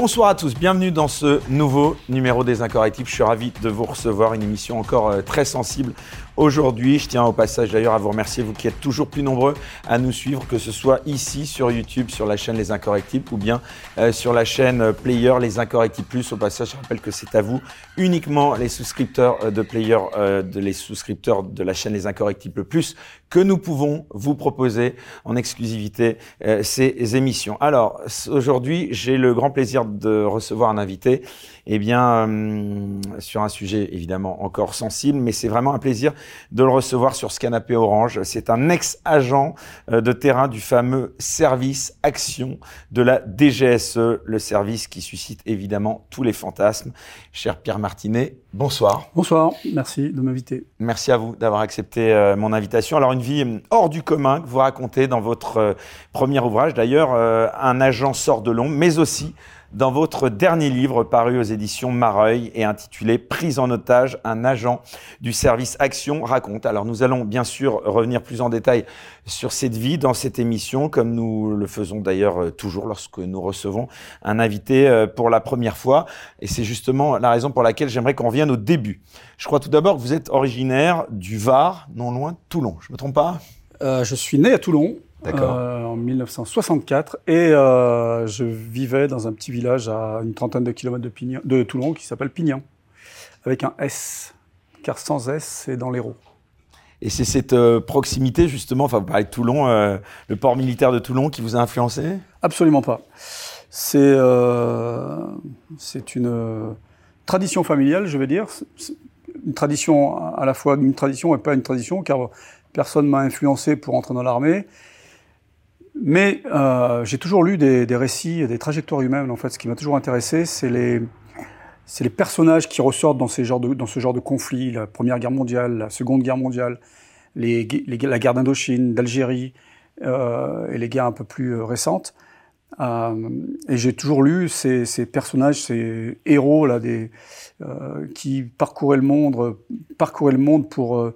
Bonsoir à tous, bienvenue dans ce nouveau numéro des Incorrectibles. Je suis ravi de vous recevoir, une émission encore euh, très sensible aujourd'hui. Je tiens au passage d'ailleurs à vous remercier, vous qui êtes toujours plus nombreux à nous suivre, que ce soit ici sur YouTube, sur la chaîne Les Incorrectibles, ou bien euh, sur la chaîne euh, Player Les Incorrectibles Plus. Au passage, je rappelle que c'est à vous uniquement les souscripteurs euh, de Player, de les souscripteurs de la chaîne Les Incorrectibles Plus, que nous pouvons vous proposer en exclusivité ces émissions. Alors aujourd'hui, j'ai le grand plaisir de recevoir un invité eh bien, euh, sur un sujet évidemment encore sensible, mais c'est vraiment un plaisir de le recevoir sur ce canapé orange. C'est un ex-agent euh, de terrain du fameux service action de la DGSE, le service qui suscite évidemment tous les fantasmes. Cher Pierre Martinet, bonsoir. Bonsoir, merci de m'inviter. Merci à vous d'avoir accepté euh, mon invitation. Alors, une vie hors du commun que vous racontez dans votre premier ouvrage. D'ailleurs, un agent sort de l'ombre, mais aussi dans votre dernier livre paru aux éditions Mareuil et intitulé Prise en otage, un agent du service Action raconte. Alors nous allons bien sûr revenir plus en détail sur cette vie dans cette émission, comme nous le faisons d'ailleurs euh, toujours lorsque nous recevons un invité euh, pour la première fois. Et c'est justement la raison pour laquelle j'aimerais qu'on revienne au début. Je crois tout d'abord que vous êtes originaire du Var, non loin de Toulon. Je me trompe pas? Euh, Je suis né à Toulon. Euh, en 1964 et euh, je vivais dans un petit village à une trentaine de kilomètres de, de Toulon qui s'appelle Pignan, avec un S, car sans S, c'est dans l'Hérault. Et c'est cette euh, proximité justement, enfin vous parlez de Toulon, euh, le port militaire de Toulon qui vous a influencé? Absolument pas. C'est euh, c'est une tradition familiale, je vais dire, une tradition à la fois une tradition et pas une tradition, car personne m'a influencé pour entrer dans l'armée. Mais euh, j'ai toujours lu des, des, récits, des trajectoires humaines. En fait, ce qui m'a toujours intéressé, c'est les, c'est les personnages qui ressortent dans, ces genres de, dans ce genre de conflits, la Première Guerre mondiale, la Seconde Guerre mondiale, les, les la guerre d'Indochine, d'Algérie euh, et les guerres un peu plus euh, récentes. Euh, et j'ai toujours lu ces, ces, personnages, ces héros là, des, euh, qui parcouraient le monde, parcouraient le monde pour euh,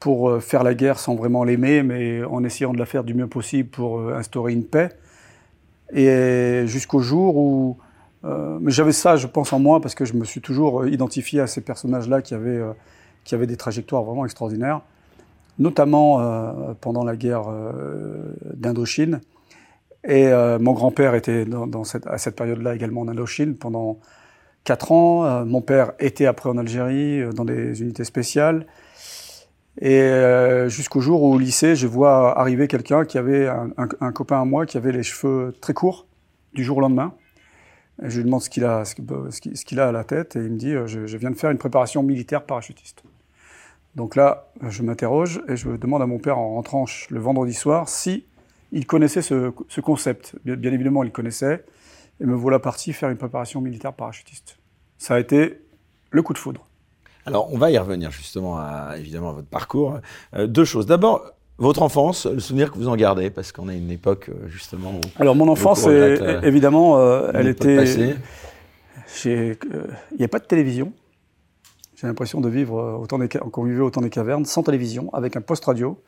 pour euh, faire la guerre sans vraiment l'aimer, mais en essayant de la faire du mieux possible pour euh, instaurer une paix. Et jusqu'au jour où... Euh, j'avais ça, je pense, en moi, parce que je me suis toujours identifié à ces personnages-là qui, avaient, qui avaient des trajectoires vraiment extraordinaires, notamment pendant la guerre d'Indochine. Et mon grand-père était dans, cette, à cette période-là également en Indochine pendant quatre ans. mon père était après en Algérie dans des unités spéciales. Et euh, jusqu'au jour où au lycée, je vois arriver quelqu'un qui avait un, copain à moi qui avait les cheveux très courts du jour au lendemain. Je lui demande ce qu'il a, ce qu'il a à la tête et il me dit euh, je, viens de faire une préparation militaire parachutiste. Donc là, je m'interroge et je demande à mon père en rentrant le vendredi soir si il connaissait ce, ce concept. Bien, évidemment, il connaissait. Et me voilà parti faire une préparation militaire parachutiste. Ça a été le coup de foudre. Alors, on va y revenir justement à, évidemment, à votre parcours. Euh, deux choses. D'abord, votre enfance, le souvenir que vous en gardez, parce qu'on a une époque euh, justement. Où Alors, mon enfance, est, euh, évidemment, euh, elle était. Il n'y a pas de télévision. J'ai l'impression de vivre autant des, qu'on vivait autant des cavernes, sans télévision, avec un poste radio.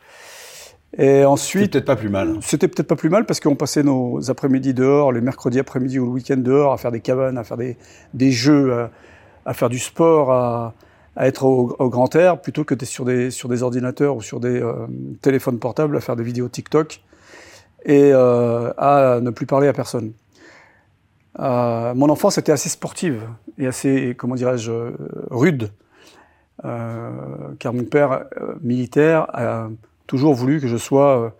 Et ensuite. C'était peut-être pas plus mal. C'était peut-être pas plus mal parce qu'on passait nos après-midi dehors, les mercredis après-midi ou le week-end dehors, à faire des cabanes, à faire des, des jeux, à, à faire du sport, à, à être au, grand air plutôt que sur des, sur des ordinateurs ou sur des euh, téléphones portables à faire des vidéos TikTok et euh, à ne plus parler à personne. Euh, mon enfance était assez sportive et assez, comment dirais-je, rude, car mon père militaire a toujours voulu que je sois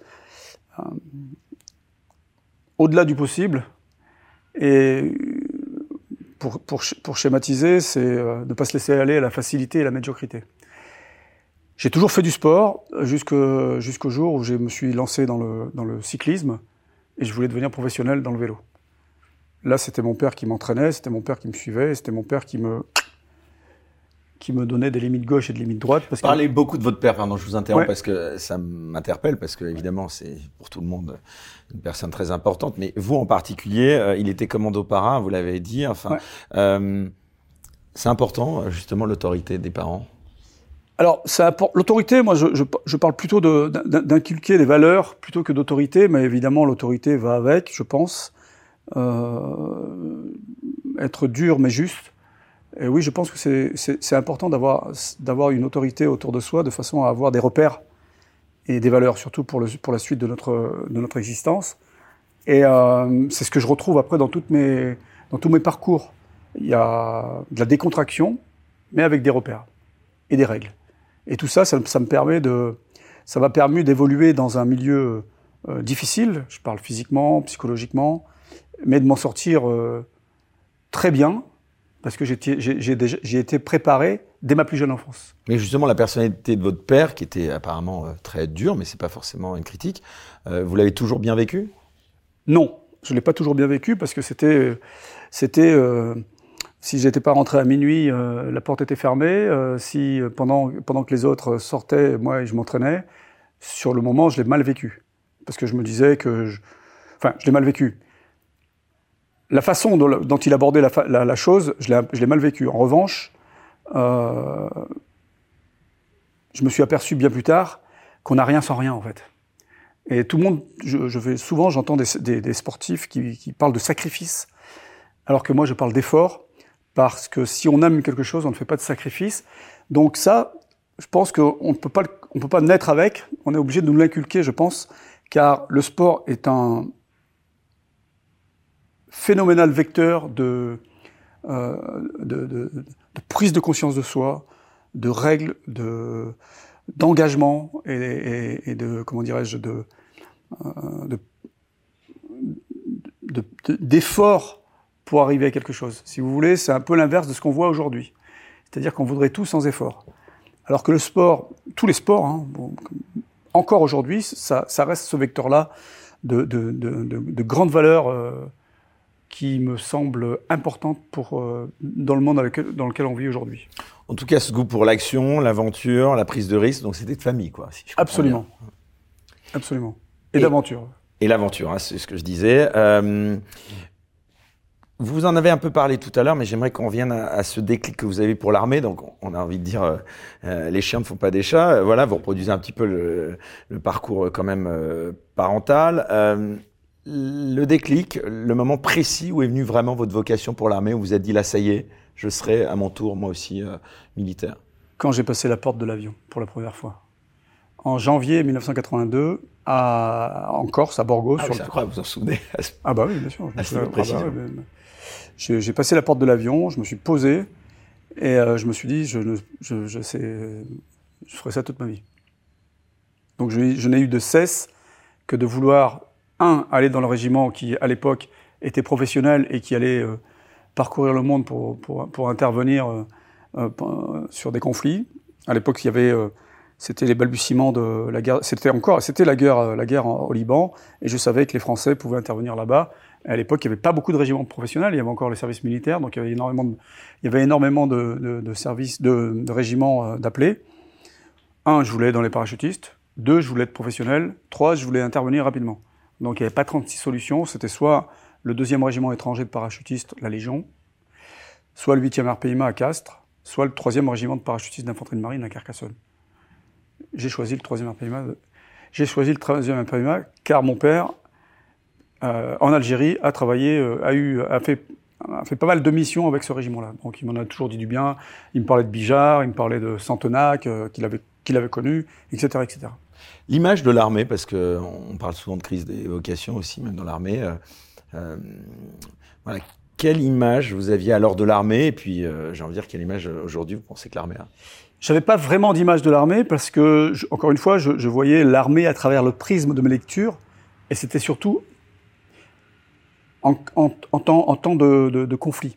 au-delà du possible et pour, pour, pour schématiser, c'est euh, ne pas se laisser aller à la facilité et la médiocrité. J'ai toujours fait du sport jusqu'au jour où je me suis lancé dans le, dans le cyclisme et je voulais devenir professionnel dans le vélo. Là, c'était mon père qui m'entraînait, c'était mon père qui me suivait, c'était mon père qui me qui me donnait des limites gauche et des limites droite. Parce Parlez que... beaucoup de votre père, pardon, je vous interromps ouais. parce que ça m'interpelle, parce que évidemment c'est pour tout le monde une personne très importante, mais vous en particulier, euh, il était commando parrain, vous l'avez dit. Enfin, ouais. euh, c'est important justement l'autorité des parents? Alors, l'autorité, moi, je, je, je, parle plutôt d'inculquer des valeurs plutôt que d'autorité, mais évidemment, l'autorité va avec, je pense. Euh, être dur mais juste. Et oui, je pense que c'est important d'avoir une autorité autour de soi de façon à avoir des repères et des valeurs, surtout pour, la suite de notre, existence. Et euh, c'est ce que je retrouve après dans tous mes parcours. Il y a de la décontraction, mais avec des repères et des règles. Et tout ça, ça, me permet de, ça m'a permis d'évoluer dans un milieu euh, difficile. Je parle physiquement, psychologiquement, mais de m'en sortir euh, très bien parce que j'ai été préparé dès ma plus jeune enfance. Mais justement, la personnalité de votre père, qui était apparemment euh, très dure, mais c'est pas forcément une critique, vous l'avez toujours bien vécu? Non, je l'ai pas toujours bien vécu parce que c'était, c'était, si j'étais pas rentré à minuit, euh, la porte était fermée. Euh, si euh, pendant pendant que les autres sortaient, moi je m'entraînais. Sur le moment, je l'ai mal vécu parce que je me disais que, je... enfin, je l'ai mal vécu. La façon dont, il abordait la, chose, je l'ai mal vécu. En revanche, je me suis aperçu bien plus tard qu'on n'a rien sans rien en fait. Et tout le monde, je, vais souvent, j'entends des, sportifs qui, parlent de sacrifice, alors que moi je parle d'effort parce que si on aime quelque chose, on ne fait pas de sacrifice. Donc ça, je pense qu'on ne peut pas, peut pas naître avec. On est obligé de nous l'inculquer, je pense, car le sport est un phénoménal vecteur de, euh, de, de, prise de conscience de soi, de règles, de d'engagement et, de comment dirais-je de euh, d'efforts pour arriver à quelque chose. Si vous voulez, c'est un peu l'inverse de ce qu'on voit aujourd'hui. C'est-à-dire qu'on voudrait tout sans effort. Alors que le sport, tous les sports, hein, encore aujourd'hui, ça, reste ce vecteur-là de, de, de, de, grandes valeurs euh, qui me semble importante pour, euh, dans le monde dans lequel, dans lequel on vit aujourd'hui. En tout cas, ce goût pour l'action, l'aventure, la prise de risque, donc c'était de famille, quoi. Si Absolument. Absolument. Et, d'aventure. Et l'aventure, hein, c'est ce que je disais. Euh, vous en avez un peu parlé tout à l'heure, mais j'aimerais qu'on revienne à, ce déclic que vous avez pour l'armée. Donc, on a envie de dire, euh, les chiens ne font pas des chats. Voilà, vous reproduisez un petit peu le, le parcours quand même parental. Le déclic, le moment précis où est venue vraiment votre vocation pour l'armée, où vous êtes dit là, ça y est, je serai à mon tour moi aussi militaire? Quand j'ai passé la porte de l'avion pour la première fois, en janvier 1982, à, en Corse, à Borgo. Ah, sur vous vous en souvenez? Ah bah oui, bien sûr. J'ai passé la porte de l'avion, je me suis posé et euh, je me suis dit, je, je, je, sais, je ferai ça toute ma vie. Donc je, je n'ai eu de cesse que de vouloir, un, aller dans le régiment qui, à l'époque, était professionnel et qui allait euh, parcourir le monde pour, pour, intervenir euh, euh sur des conflits. À l'époque, il y avait, c'était les balbutiements de la guerre. C'était encore, c'était la guerre, la guerre au Liban, et je savais que les Français pouvaient intervenir là-bas. À l'époque, il n'y avait pas beaucoup de régiments professionnels, il y avait encore les services militaires, donc il y avait énormément de, il y avait énormément de, de, services, de, régiments d'appelés. Un, je voulais dans les parachutistes. Deux, je voulais être professionnel. Trois, je voulais intervenir rapidement. Donc il n'y avait pas 36 solutions, c'était soit le deuxième régiment étranger de parachutistes, la Légion, soit le 8e RPIMA à Castres, soit le troisième régiment de parachutistes d'infanterie de marine à Carcassonne. J'ai choisi le troisième RPIMA. J'ai choisi le troisième RPIMA car mon père euh, en Algérie, a travaillé, euh, a eu, a fait, a fait pas mal de missions avec ce régiment-là. Donc il m'en a toujours dit du bien. Il me parlait de Bijar, il me parlait de Santenac, euh, qu'il avait, qu'il avait connu, etc., etc. L'image de l'armée, parce que on parle souvent de crise des vocations aussi, même dans l'armée. Euh, voilà, quelle image vous aviez alors de l'armée? Et puis, j'ai envie de dire, quelle image aujourd'hui vous pensez que l'armée a? J'avais pas vraiment d'image de l'armée parce que, encore une fois, je, je voyais l'armée à travers le prisme de mes lectures, et c'était surtout en, temps, de conflit.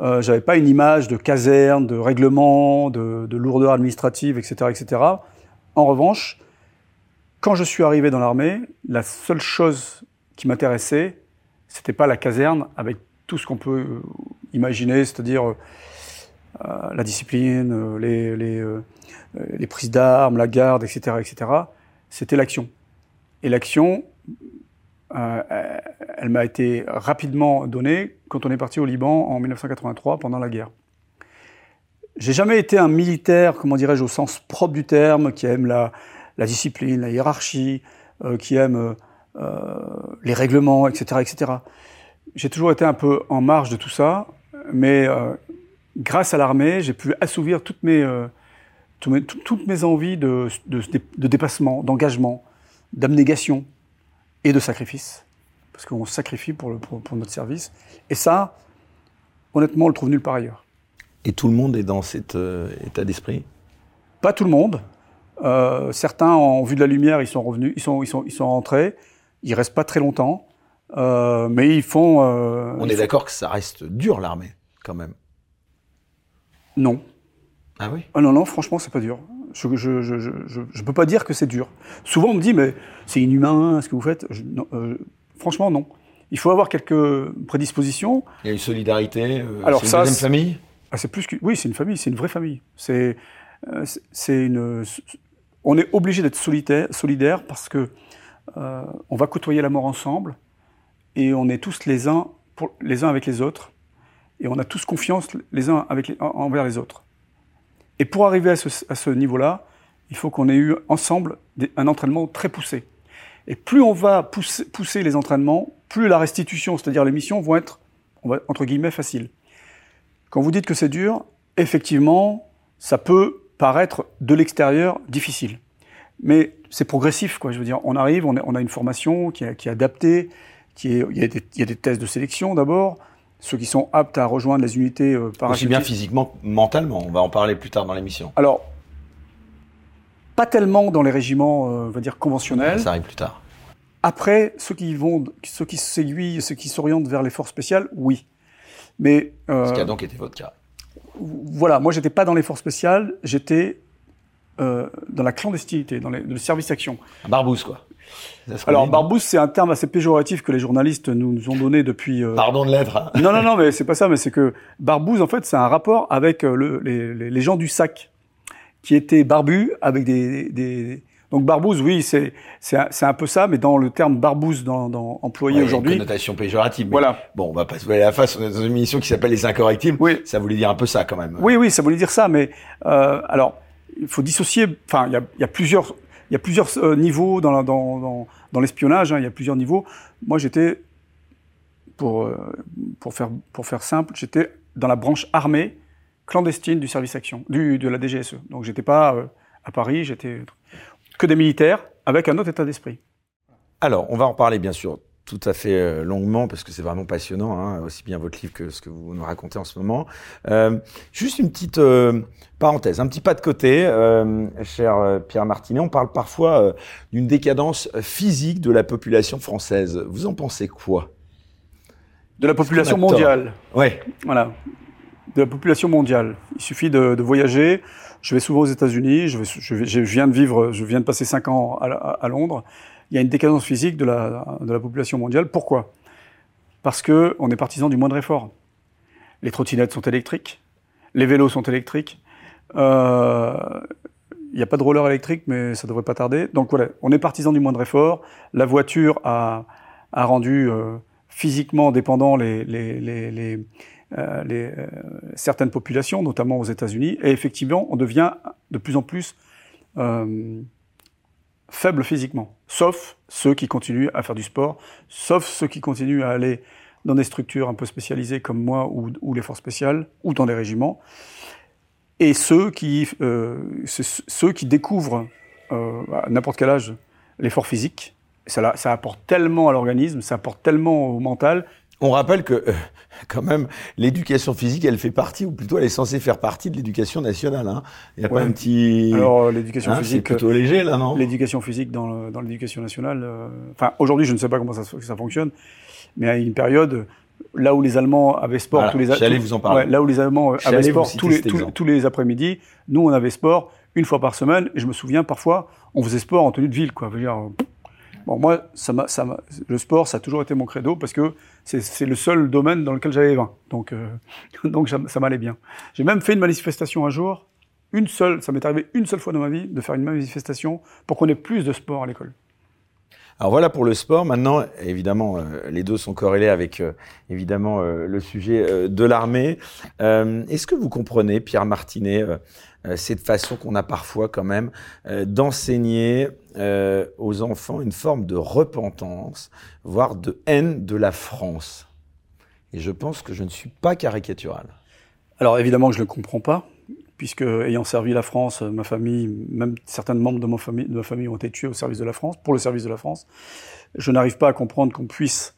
Euh, J'avais pas une image de caserne, de règlement, de, de lourdeur administrative, etc., etc. En revanche, quand je suis arrivé dans l'armée, la seule chose qui m'intéressait, c'était pas la caserne avec tout ce qu'on peut euh, imaginer, c'est-à-dire euh, la discipline, euh, les, prises d'armes, la garde, etc., etc. C'était l'action. Et l'action, euh, elle m'a été rapidement donnée quand on est parti au Liban en 1983 pendant la guerre. J'ai jamais été un militaire, comment dirais-je, au sens propre du terme, qui aime la, la discipline, la hiérarchie, euh, qui aime euh, les règlements, etc., etc. J'ai toujours été un peu en marge de tout ça. mais grâce à l'armée, j'ai pu assouvir toutes mes, toutes mes envies de, de, de dépassement, d'engagement, d'abnégation et de sacrifice. Parce qu'on sacrifie pour, le, pour, notre service. Et ça, honnêtement, on le trouve nulle part ailleurs. Et tout le monde est dans cet état d'esprit? Pas tout le monde. Euh, certains ont vu de la lumière, ils sont revenus, ils sont, ils sont, ils sont rentrés. Ils restent pas très longtemps, euh, mais ils font. Euh, On est d'accord que ça reste dur l'armée, quand même. Non. Ah oui? Ah non non, franchement, c'est pas dur. Je je, je, je, je, peux pas dire que c'est dur. Souvent, on me dit mais c'est inhumain ce que vous faites. franchement, non. Il faut avoir quelques prédispositions. Il y a une solidarité. Alors c'est une deuxième famille? Ah, c'est plus que oui, c'est une famille, c'est une vraie famille. C'est c'est une on est obligé d'être solidaire parce que euh, on va côtoyer la mort ensemble et on est tous les uns, les avec les autres et on a tous confiance les uns avec envers les autres. Et pour arriver à ce, niveau-là, il faut qu'on ait eu ensemble un entraînement très poussé. Et plus on va pousser, pousser les entraînements, plus la restitution, c'est-à-dire les missions, vont être, entre guillemets, faciles. Quand vous dites que c'est dur, effectivement, ça peut paraître de l'extérieur difficile. Mais c'est progressif, quoi. Je veux dire, on arrive, on, a une formation qui est, qui est adaptée, qui est, il, y a des, il y a des tests de sélection d'abord, ceux qui sont aptes à rejoindre les unités euh, Aussi bien physiquement, mentalement. On va en parler plus tard dans l'émission. Alors, pas tellement dans les régiments, euh, on va dire conventionnels. Ça arrive plus tard. Après, ceux qui vont, ceux qui s'aiguillent, ceux qui s'orientent vers les forces spéciales, oui. Mais euh, ce qui a donc été votre cas voilà, moi j'étais pas dans les forces spéciales, j'étais euh, dans la clandestinité, dans le service action. Un barbouze quoi. Alors barbouze c'est un terme assez péjoratif que les journalistes nous, nous ont donné depuis. Euh... Pardon de l'être. Hein. non non non mais c'est pas ça, mais c'est que barbouze en fait c'est un rapport avec euh, le, les, les, gens du sac qui étaient barbus avec des, des, donc barbouze, oui, c'est c'est un, peu ça, mais dans le terme barbouze dans, dans employé aujourd'hui. Une connotation péjorative. Voilà. Bon, on va pas se voiler la face. On est dans une émission qui s'appelle Les Incorrectibles. Oui. Ça voulait dire un peu ça quand même. Oui, oui, ça voulait dire ça, mais euh, alors il faut dissocier. Enfin, il y a, y a, plusieurs il y a plusieurs euh, niveaux dans dans dans, dans l'espionnage. Hein, il y a plusieurs niveaux. Moi, j'étais pour euh, pour faire pour faire simple, j'étais dans la branche armée clandestine du service action, du de la DGSE. Donc j'étais pas euh, à Paris, j'étais que des militaires avec un autre état d'esprit. Alors, on va en parler bien sûr tout à fait euh, longuement parce que c'est vraiment passionnant, hein, aussi bien votre livre que ce que vous nous racontez en ce moment. Euh, juste une petite euh, parenthèse, un petit pas de côté, cher Pierre Martinet. On parle parfois d'une décadence physique de la population française. Vous en pensez quoi? De la population mondiale. Oui. Voilà. De la population mondiale. Il suffit de, voyager. Je vais souvent aux États-Unis. Je, viens de vivre, je viens de passer cinq ans à, Londres. Il y a une décadence physique de la, population mondiale. Pourquoi? Parce que on est partisan du moindre effort. Les trottinettes sont électriques, les vélos sont électriques. Euh, il n'y a pas de roller électrique, mais ça devrait pas tarder. Donc voilà, on est partisan du moindre effort. La voiture a, rendu euh, physiquement dépendant les euh, les, euh, certaines populations, notamment aux États-Unis, et effectivement, on devient de plus en plus euh, faible physiquement, sauf ceux qui continuent à faire du sport, sauf ceux qui continuent à aller dans des structures un peu spécialisées comme moi ou, ou les forces spéciales, ou dans des régiments, et ceux qui, ceux qui découvrent à n'importe quel âge l'effort physique. Ça apporte tellement à l'organisme, ça apporte tellement au mental on rappelle que, euh, quand même, l'éducation physique, elle fait partie, ou plutôt elle est censée faire partie de l'éducation nationale. Hein. Il n'y a pas un petit... Alors, l'éducation hein, physique... C'est plutôt léger, là, non? L'éducation physique dans, dans l'éducation nationale... Euh, enfin, aujourd'hui, je ne sais pas comment ça, ça fonctionne, mais à une période, là où les Allemands avaient sport tous les... J'allais vous en parler. là où les Allemands avaient sport tous les, tous, les après-midi, nous, on avait sport une fois par semaine, et je me souviens, parfois, on faisait sport en tenue de ville, quoi. Je veux dire, Bon, moi, ça ça le sport, ça a toujours été mon credo parce que c'est, le seul domaine dans lequel j'avais 20. Donc, euh, donc ça, m'allait bien. J'ai même fait une manifestation un jour, une seule, ça m'est arrivé une seule fois dans ma vie de faire une manifestation pour qu'on ait plus de sport à l'école. Alors voilà pour le sport. Maintenant, évidemment, euh, les deux sont corrélés avec euh, évidemment le sujet de l'armée. Est-ce que vous comprenez, Pierre Martinet, cette façon qu'on a parfois quand même d'enseigner euh, aux enfants une forme de repentance, voire de haine de la France? Et je pense que je ne suis pas caricatural. Alors évidemment je ne le comprends pas, puisque ayant servi la France, ma famille, même certains membres de ma famille, ont été tués au service de la France, pour le service de la France. Je n'arrive pas à comprendre qu'on puisse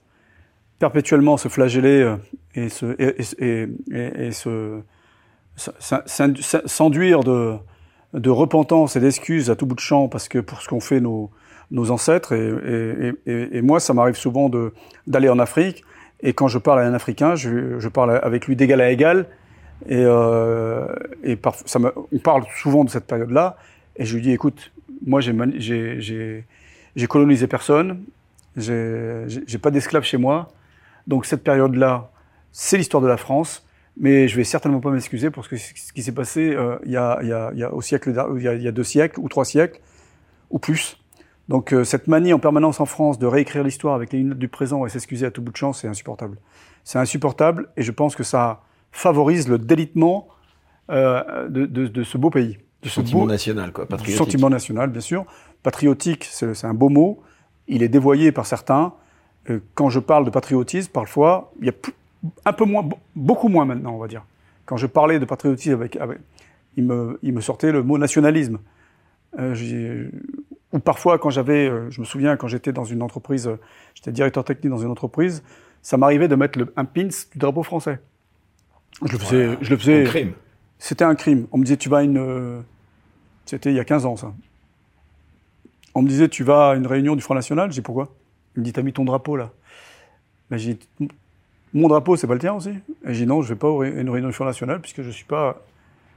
perpétuellement se flageller euh, et se, s'enduire de, de repentance et d'excuses à tout bout de champ parce que pour ce qu'ont fait nos, ancêtres. Et, moi ça m'arrive souvent d'aller en Afrique. Et quand je parle à un Africain je parle avec lui d'égal à égal et, euh, et par, ça me, on parle souvent de cette période-là et je lui dis écoute moi j'ai colonisé personne j'ai pas d'esclaves chez moi donc cette période-là c'est l'histoire de la France mais je vais certainement pas m'excuser pour ce, que, ce qui s'est passé euh, il, y a, y y a, il y a deux siècles ou trois siècles ou plus. Donc euh, cette manie en permanence en France de réécrire l'histoire avec les lunettes du présent et s'excuser à tout bout de champ, c'est insupportable. C'est insupportable et je pense que ça favorise le délitement euh, de, de, de, ce beau pays. De ce sentiment beau, national, quoi, patriotique. Sentiment national, bien sûr. Patriotique, c'est un beau mot. Il est dévoyé par certains. Quand je parle de patriotisme, parfois, il y a un peu moins, beaucoup moins maintenant, on va dire. Quand je parlais de patriotisme, avec, il, me, il me sortait le mot nationalisme. Euh, ou parfois, quand j'avais, euh, je me souviens, quand j'étais dans une entreprise, euh, j'étais directeur technique dans une entreprise, ça m'arrivait de mettre le, un pins du drapeau français. Je le faisais. Voilà. Je le faisais. Un crime. C'était un crime. On me disait, tu vas à une. Euh, c'était il y a 15 ans, ça. On me disait, tu vas à une réunion du Front National. Je dis, pourquoi? Il me dit, t'as mis ton drapeau là. Ben, j'ai dit, mon drapeau, c'est pas le tien aussi Et j'ai dit non, je vais pas à une réunion du Front National puisque je suis pas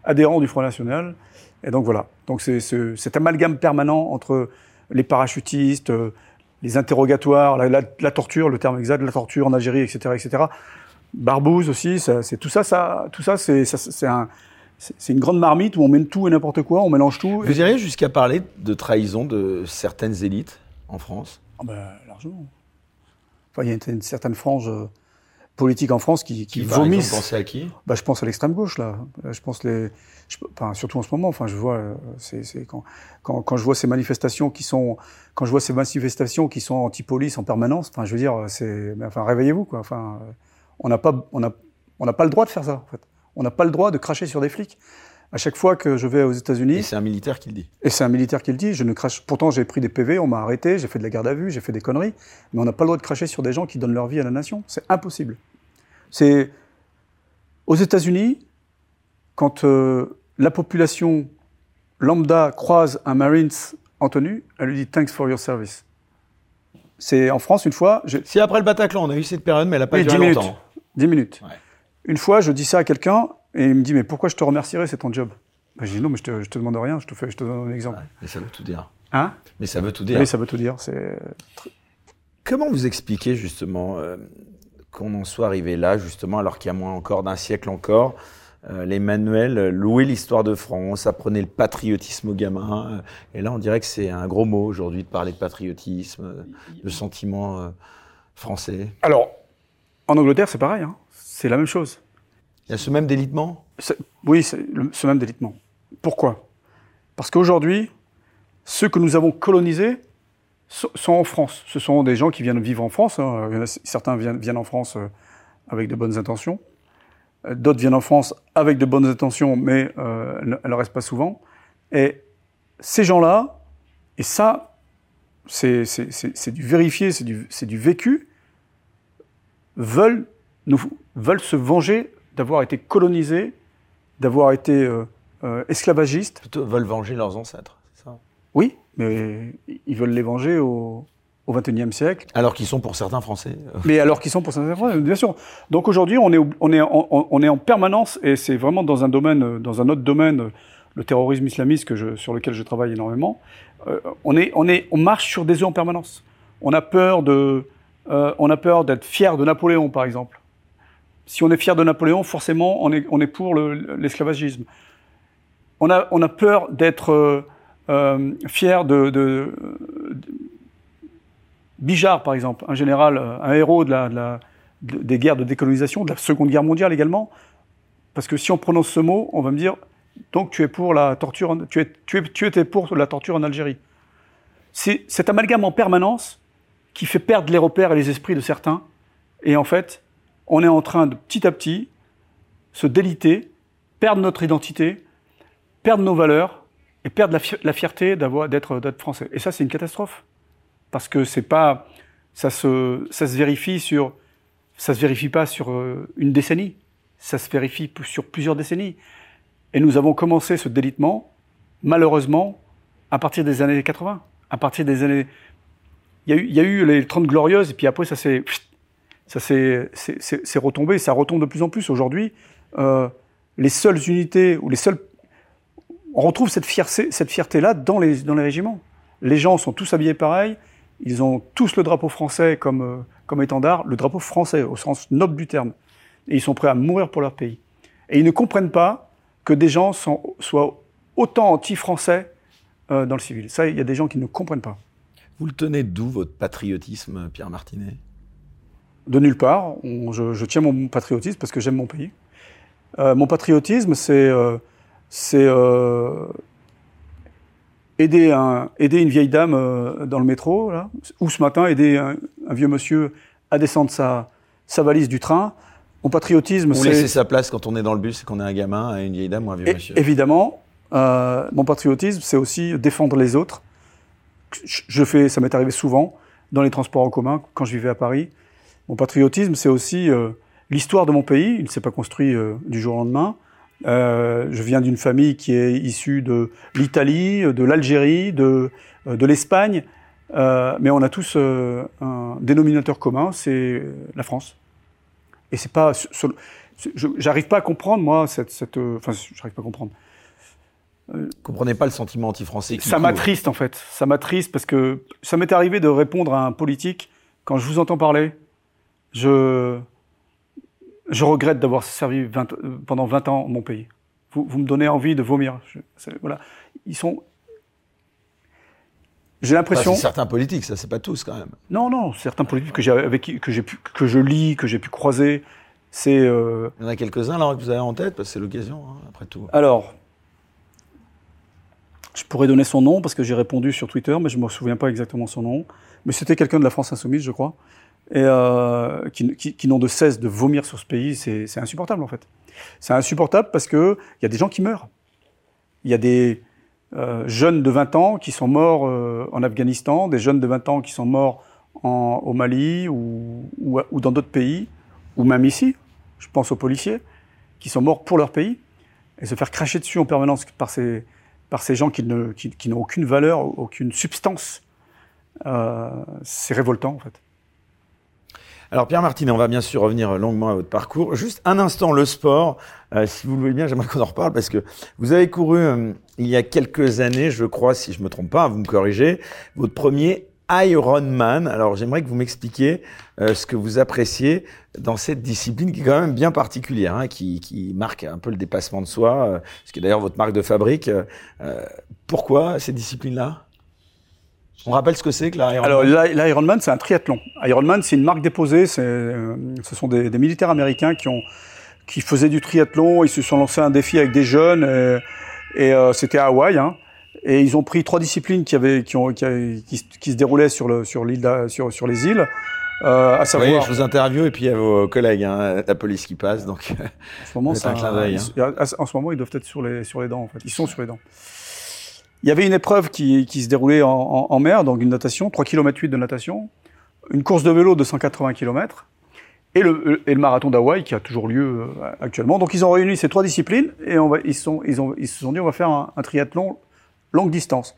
adhérent du Front National. Et donc voilà. Donc c'est ce, cet amalgame permanent entre les parachutistes, euh, les interrogatoires, la, la, la, torture, le terme exact, la torture en Algérie, etc., etc. Barbouze aussi, c'est tout ça, ça, tout ça, c'est c'est un c'est une grande marmite où on mène tout et n'importe quoi, on mélange tout. Vous iriez jusqu'à parler de trahison de certaines élites en France? Ah ben largement. Enfin, il y a une, une certaine frange euh, politique en France qui, qui, qui vomissent. Vous pensez à qui? Bah, Je pense à l'extrême gauche, là. Je pense les, je, enfin, surtout en ce moment. Enfin, je vois, c'est, quand, quand, quand je vois ces manifestations qui sont, quand je vois ces manifestations qui sont anti-police en permanence, enfin, je veux dire, c'est, enfin, réveillez-vous, quoi. Enfin, on n'a pas, on a, on pas le droit de faire ça, en fait. On n'a pas le droit de cracher sur des flics. À chaque fois que je vais aux États-Unis. Et c'est un militaire qui le dit. Et c'est un militaire qui le dit. Je ne crache. Pourtant, j'ai pris des PV, on m'a arrêté, j'ai fait de la garde à vue, j'ai fait des conneries. Mais on n'a pas le droit de cracher sur des gens qui donnent leur vie à la nation. C'est impossible. C'est aux États-Unis, quand euh, la population lambda croise un Marines en tenue, elle lui dit Thanks for your service. C'est en France une fois. Si après le Bataclan, on a eu cette période, mais elle n'a pas oui, duré 10 minutes, longtemps. 10 minutes. Ouais. Une fois, je dis ça à quelqu'un et il me dit mais pourquoi je te remercierais, c'est ton job? Ben, je dis non mais je te, je te demande rien, je te fais, je te donne un exemple. Ouais, mais ça veut tout dire. Hein? Mais ça veut tout dire. Oui, ça veut tout dire. C'est. Comment vous expliquez justement euh, qu'on en soit arrivé là, justement, alors qu'il y a moins encore d'un siècle encore euh, les manuels louaient l'histoire de France, apprenaient le patriotisme aux gamins. Euh, et là, on dirait que c'est un gros mot aujourd'hui de parler de patriotisme, de sentiment euh, français. Alors, en Angleterre, c'est pareil. Hein. C'est la même chose. Il y a ce même délitement? Oui, ce même délitement. Pourquoi? Parce qu'aujourd'hui, ceux que nous avons colonisés sont en France. Ce sont des gens qui viennent vivre en France. Hein. Certains viennent, viennent en France avec de bonnes intentions. D'autres viennent en France avec de bonnes intentions, mais euh, elles ne restent pas souvent. Et ces gens-là, et ça, c'est du vérifié, c'est du, du vécu, veulent, nous, veulent se venger d'avoir été colonisés, d'avoir été euh, euh, esclavagistes. Plutôt veulent venger leurs ancêtres, c'est ça? Oui, mais ils veulent les venger au, au XXIe siècle. Alors qu'ils sont pour certains Français. Mais alors qu'ils sont pour certains Français, bien sûr. Donc aujourd'hui, on est, on, est en, on est en permanence, et c'est vraiment dans un domaine, dans un autre domaine, le terrorisme islamiste que je, sur lequel je travaille énormément. Euh, on, est, on, est, on marche sur des œufs en permanence. On a peur de, euh, on a peur d'être fier de Napoléon, par exemple. Si on est fier de Napoléon, forcément, on est, pour l'esclavagisme. On a, peur d'être euh, euh, fier de, de, Bijard, par exemple, un général, un héros de la, de la, de, des guerres de décolonisation, de la Seconde Guerre mondiale également, parce que si on prononce ce mot, on va me dire, donc tu es pour la torture, tu, es, tu, es, tu étais pour la torture en Algérie. Cet amalgame en permanence qui fait perdre les repères et les esprits de certains, et en fait, on est en train de petit à petit se déliter, perdre notre identité, perdre nos valeurs et perdre la, fi- la fierté d'être français. Et ça, c'est une catastrophe parce que c'est pas ça se ça se vérifie sur ça se vérifie pas sur euh, une décennie, ça se vérifie sur plusieurs décennies. Et nous avons commencé ce délitement, malheureusement, à partir des années 80, à partir des années. Il y a eu, il y a eu les 30 glorieuses, et puis après, ça s'est, ça s'est, retombé, ça retombe de plus en plus. Aujourd'hui, euh, les seules unités, ou les seuls. On retrouve cette fierté, cette fierté-là dans les, dans les régiments. Les gens sont tous habillés pareil, ils ont tous le drapeau français comme, euh, comme étendard, le drapeau français au sens noble du terme. Et ils sont prêts à mourir pour leur pays. Et ils ne comprennent pas que des gens sont, soient autant anti-français euh, dans le civil. Ça, il y a des gens qui ne comprennent pas. Vous le tenez d'où votre patriotisme, Pierre Martinet? De nulle part. On- je, je tiens mon patriotisme parce que j'aime mon pays. Euh, mon patriotisme, c'est euh, c'est, euh, aider, un, aider une vieille dame dans le métro, là, ou ce matin, aider un, un vieux monsieur à descendre sa, sa valise du train. Mon patriotisme, Ou laisser c'est sa place quand on est dans le bus et qu'on est un gamin, à une vieille dame ou un vieux É- monsieur? Évidemment, mon patriotisme, c'est aussi défendre les autres. Je fais, ça m'est arrivé souvent dans les transports en commun quand je vivais à Paris. Mon patriotisme, c'est aussi euh, l'histoire de mon pays. Il ne s'est pas construit euh, du jour au lendemain. Euh, je viens d'une famille qui est issue de l'Italie, de l'Algérie, de, l'Espagne, mais on a tous un dénominateur commun, c'est la France. Et c'est pas, j'arrive pas à comprendre moi cette, cette, enfin, j'arrive pas à comprendre. Vous comprenez pas le sentiment anti-français Ça m'attriste en fait. Ça m'attriste parce que ça m'est arrivé de répondre à un politique quand je vous entends parler. Je je regrette d'avoir servi 20 euh, pendant 20 ans mon pays. Vous, vous me donnez envie de vomir. Je- voilà, ils sont. J'ai Enfin, l'impression. c'est certains politiques, ça c'est pas tous quand même. non, non, certains politiques que j'ai avec qui- que j'ai pu que je lis, que j'ai pu croiser, c'est euh, Il y en a quelques-uns là que vous avez en tête parce que c'est l'occasion, hein, après tout. Alors, je pourrais donner son nom parce que j'ai répondu sur Twitter, mais je ne me souviens pas exactement son nom. Mais c'était quelqu'un de la France Insoumise, je crois, et euh, qui, n'ont de cesse de vomir sur ce pays. C'est insupportable, en fait. C'est insupportable parce qu'il y a des gens qui meurent. Il y a des euh, jeunes de 20 ans qui sont morts euh, en Afghanistan, des jeunes de 20 ans qui sont morts au Mali ou dans d'autres pays, ou même ici. Je pense aux policiers qui sont morts pour leur pays et se faire cracher dessus en permanence par ces, par ces gens qui ne- qui- n'ont aucune valeur, aucune substance, euh, c'est révoltant en fait. Alors Pierre Martinet, on va bien sûr revenir longuement à votre parcours. Juste un instant, le sport, euh, si vous le voulez bien, j'aimerais qu'on en reparle parce que vous avez couru euh, il y a quelques années, je crois, si je me trompe pas, vous me corrigez, votre premier Ironman. Alors j'aimerais que vous m'expliquiez euh, ce que vous appréciez dans cette discipline qui est quand même bien particulière, hein, qui, qui marque un peu le dépassement de soi, euh, ce qui est d'ailleurs votre marque de fabrique. Euh, euh, pourquoi cette discipline-là? On rappelle ce que c'est que la Alors l'I- l'Ironman, c'est un triathlon. Ironman, c'est une marque déposée. C'est, euh, ce sont des, des militaires américains qui ont qui faisaient du triathlon. Ils se sont lancés un défi avec des jeunes et, et, euh, c'était à Hawaï. Hein. Et ils ont pris trois disciplines qui avaient qui ont qui, qui, se- qui se déroulaient sur le sur l'île sur sur les îles. Euh, à savoir, je vous interview et puis il y a vos collègues, hein, la police qui passe, donc en ce moment, C'est un clin d'œil, ils- en ce moment, ils doivent être sur les sur les dents. En fait, ils sont sur les dents. Il y avait une épreuve qui, qui se déroulait en, en, en mer, donc une natation, 3 km 8 de natation, une course de vélo de 180 km et le, et le marathon d'Hawaï qui a toujours lieu euh, actuellement. Donc ils ont réuni ces trois disciplines et on va, ils, sont, ils, ont, ils se sont dit on va faire un, un triathlon longue distance.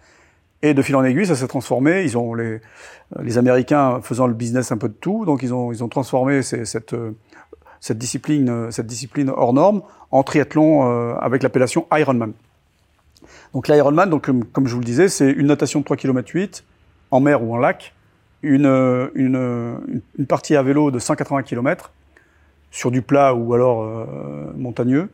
Et de fil en aiguille, ça s'est transformé. Ils ont les, les Américains faisant le business un peu de tout, donc ils ont, ils ont transformé cette, cette discipline, cette discipline hors norme en triathlon euh, avec l'appellation Ironman. Donc l'Ironman, donc comme, je vous le disais, c'est une natation de 3 km 8 en mer ou en lac, une, une- une partie à vélo de 180 km sur du plat ou alors euh, montagneux,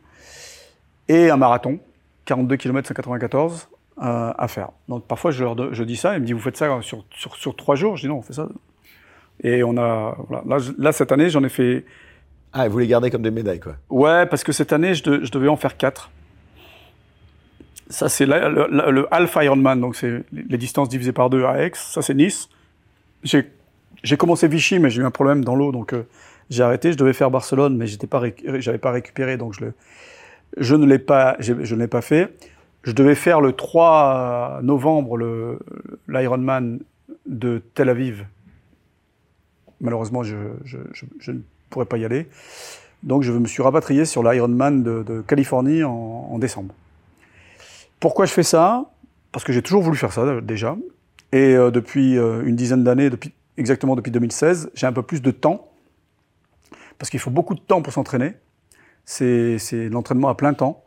et un marathon, 42 km 194 euh, à faire. Donc parfois je, leur je dis ça, ils me disent vous faites ça sur, sur, sur trois jours, je dis non, on fait ça. Et on a, voilà. là, je- là cette année j'en ai fait ah, vous les gardez comme des médailles, quoi. Ouais, parce que cette année, je, de- je devais en faire quatre. Ça, c'est le, le- le Alpha Ironman, donc c'est les distances divisées par deux à Aix. Ça, c'est Nice. J'ai commencé Vichy, mais j'ai eu un problème dans l'eau, donc euh, j'ai arrêté. Je devais faire Barcelone, mais j'étais pas, j'avais pas récupéré, donc je, le, je ne l'ai pas, je, ne l'ai pas fait. Je devais faire le 3 novembre l'Ironman de Tel Aviv. Malheureusement, je, ne pourrais pas y aller. Donc, je me suis rapatrié sur l'Ironman de, Californie en, décembre. Pourquoi je fais ça? Parce que j'ai toujours voulu faire ça déjà. Et euh, depuis euh, une dizaine d'années, exactement depuis 2016, j'ai un peu plus de temps. Parce qu'il faut beaucoup de temps pour s'entraîner. C'est l'entraînement à plein temps.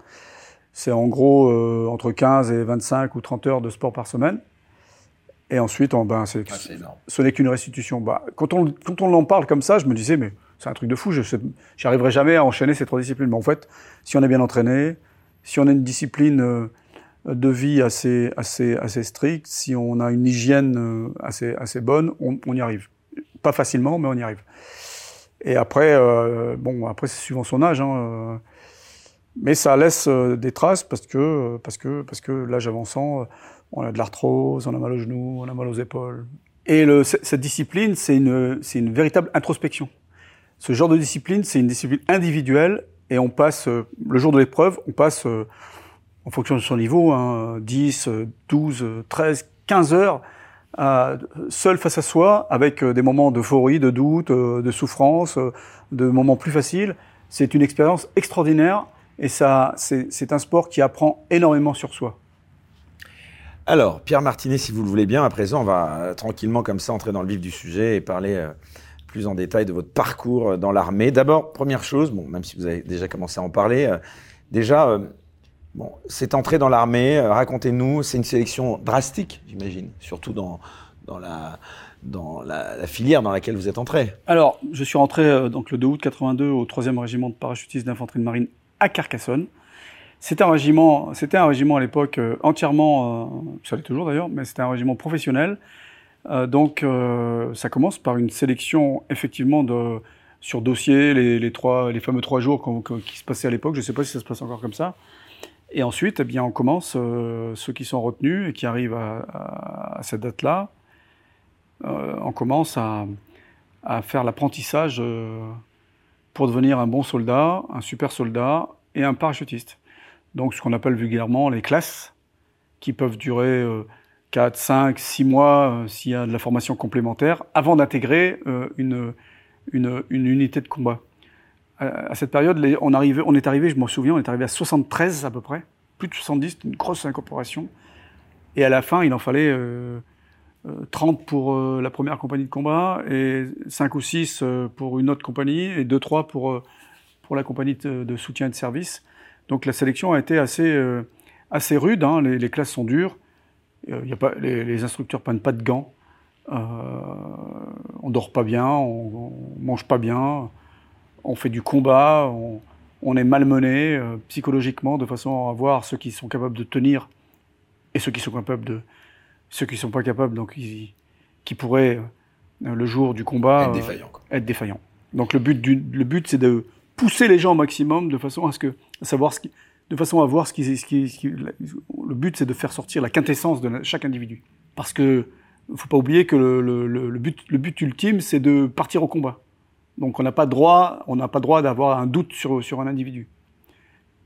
C'est en gros euh, entre 15 et 25 ou 30 heures de sport par semaine. Et ensuite, on, ben, c'est, ce n'est qu'une restitution. Bah, quand, on, quand on en parle comme ça, je me disais, mais c'est un truc de fou, je n'arriverai jamais à enchaîner ces trois disciplines. Mais en fait, si on est bien entraîné, si on a une discipline euh, de vie assez, assez, assez stricte, si on a une hygiène euh, assez, assez bonne, on, on y arrive. Pas facilement, mais on y arrive. Et après, euh, bon, après c'est suivant son âge, hein, mais ça laisse des traces parce que, parce que, parce que l'âge avançant, on a de l'arthrose, on a mal aux genoux, on a mal aux épaules. Et le, cette discipline, c'est une, c'est une véritable introspection. Ce genre de discipline, c'est une discipline individuelle et on passe, euh, le jour de l'épreuve, on passe, euh, en fonction de son niveau, hein, 10, 12, 13, 15 heures, euh, seul face à soi, avec des moments d'euphorie, de doute, de souffrance, de moments plus faciles. C'est une expérience extraordinaire et ça, c'est un sport qui apprend énormément sur soi. Alors, Pierre Martinet, si vous le voulez bien, à présent, on va euh, tranquillement comme ça entrer dans le vif du sujet et parler euh, plus en détail de votre parcours euh, dans l'armée. D'abord, première chose, bon, même si vous avez déjà commencé à en parler, déjà, bon, cette entrée dans l'armée, racontez-nous, c'est une sélection drastique, j'imagine, surtout dans, dans la dans la, filière dans laquelle vous êtes entré. Alors, je suis rentré donc le 2 août 82 au 3e régiment de parachutistes d'infanterie de marine à Carcassonne. C'était un régiment, c'était un régiment à l'époque euh, entièrement, euh, ça l'est toujours d'ailleurs, mais c'était un régiment professionnel. Euh, donc ça commence par une sélection effectivement sur dossier, les, trois, les fameux trois jours qui se passaient à l'époque. Je ne sais pas si ça se passe encore comme ça. Et ensuite, eh bien, on commence ceux qui sont retenus et qui arrivent à, cette date-là. on commence à faire l'apprentissage pour devenir un bon soldat, un super soldat et un parachutiste donc ce qu'on appelle vulgairement les classes, qui peuvent durer 4, 5, 6 mois euh, s'il y a de la formation complémentaire, avant d'intégrer euh, une, une, unité de combat. À, cette période, on, arrivait, on est arrivé, je m'en souviens, on est arrivé à 73 à peu près, plus de 70, une grosse incorporation. Et à la fin, il en fallait 30 euh, pour la première compagnie de combat, et 5 ou 6 pour une autre compagnie, et 2-3 pour, pour la compagnie de, soutien et de service. Donc la sélection a été assez, euh, assez rude, hein. les, classes sont dures, euh, a pas, les, les, instructeurs prennent pas de gants, euh, on dort pas bien, on, on, mange pas bien, on fait du combat, on, est malmené euh, psychologiquement de façon à voir ceux qui sont capables de tenir et ceux qui sont capables de ceux qui sont pas capables donc qui, qui pourraient le jour du combat être défaillants. Être défaillants. Donc le but du, le but c'est de pousser les gens au maximum de façon à ce que savoir ce qui, de façon à voir ce qui, ce qui, ce qui le but c'est de faire sortir la quintessence de chaque individu. Parce que faut pas oublier que le, le, le but, le but ultime c'est de partir au combat. Donc on n'a pas droit, on n'a pas droit d'avoir un doute sur, sur un individu.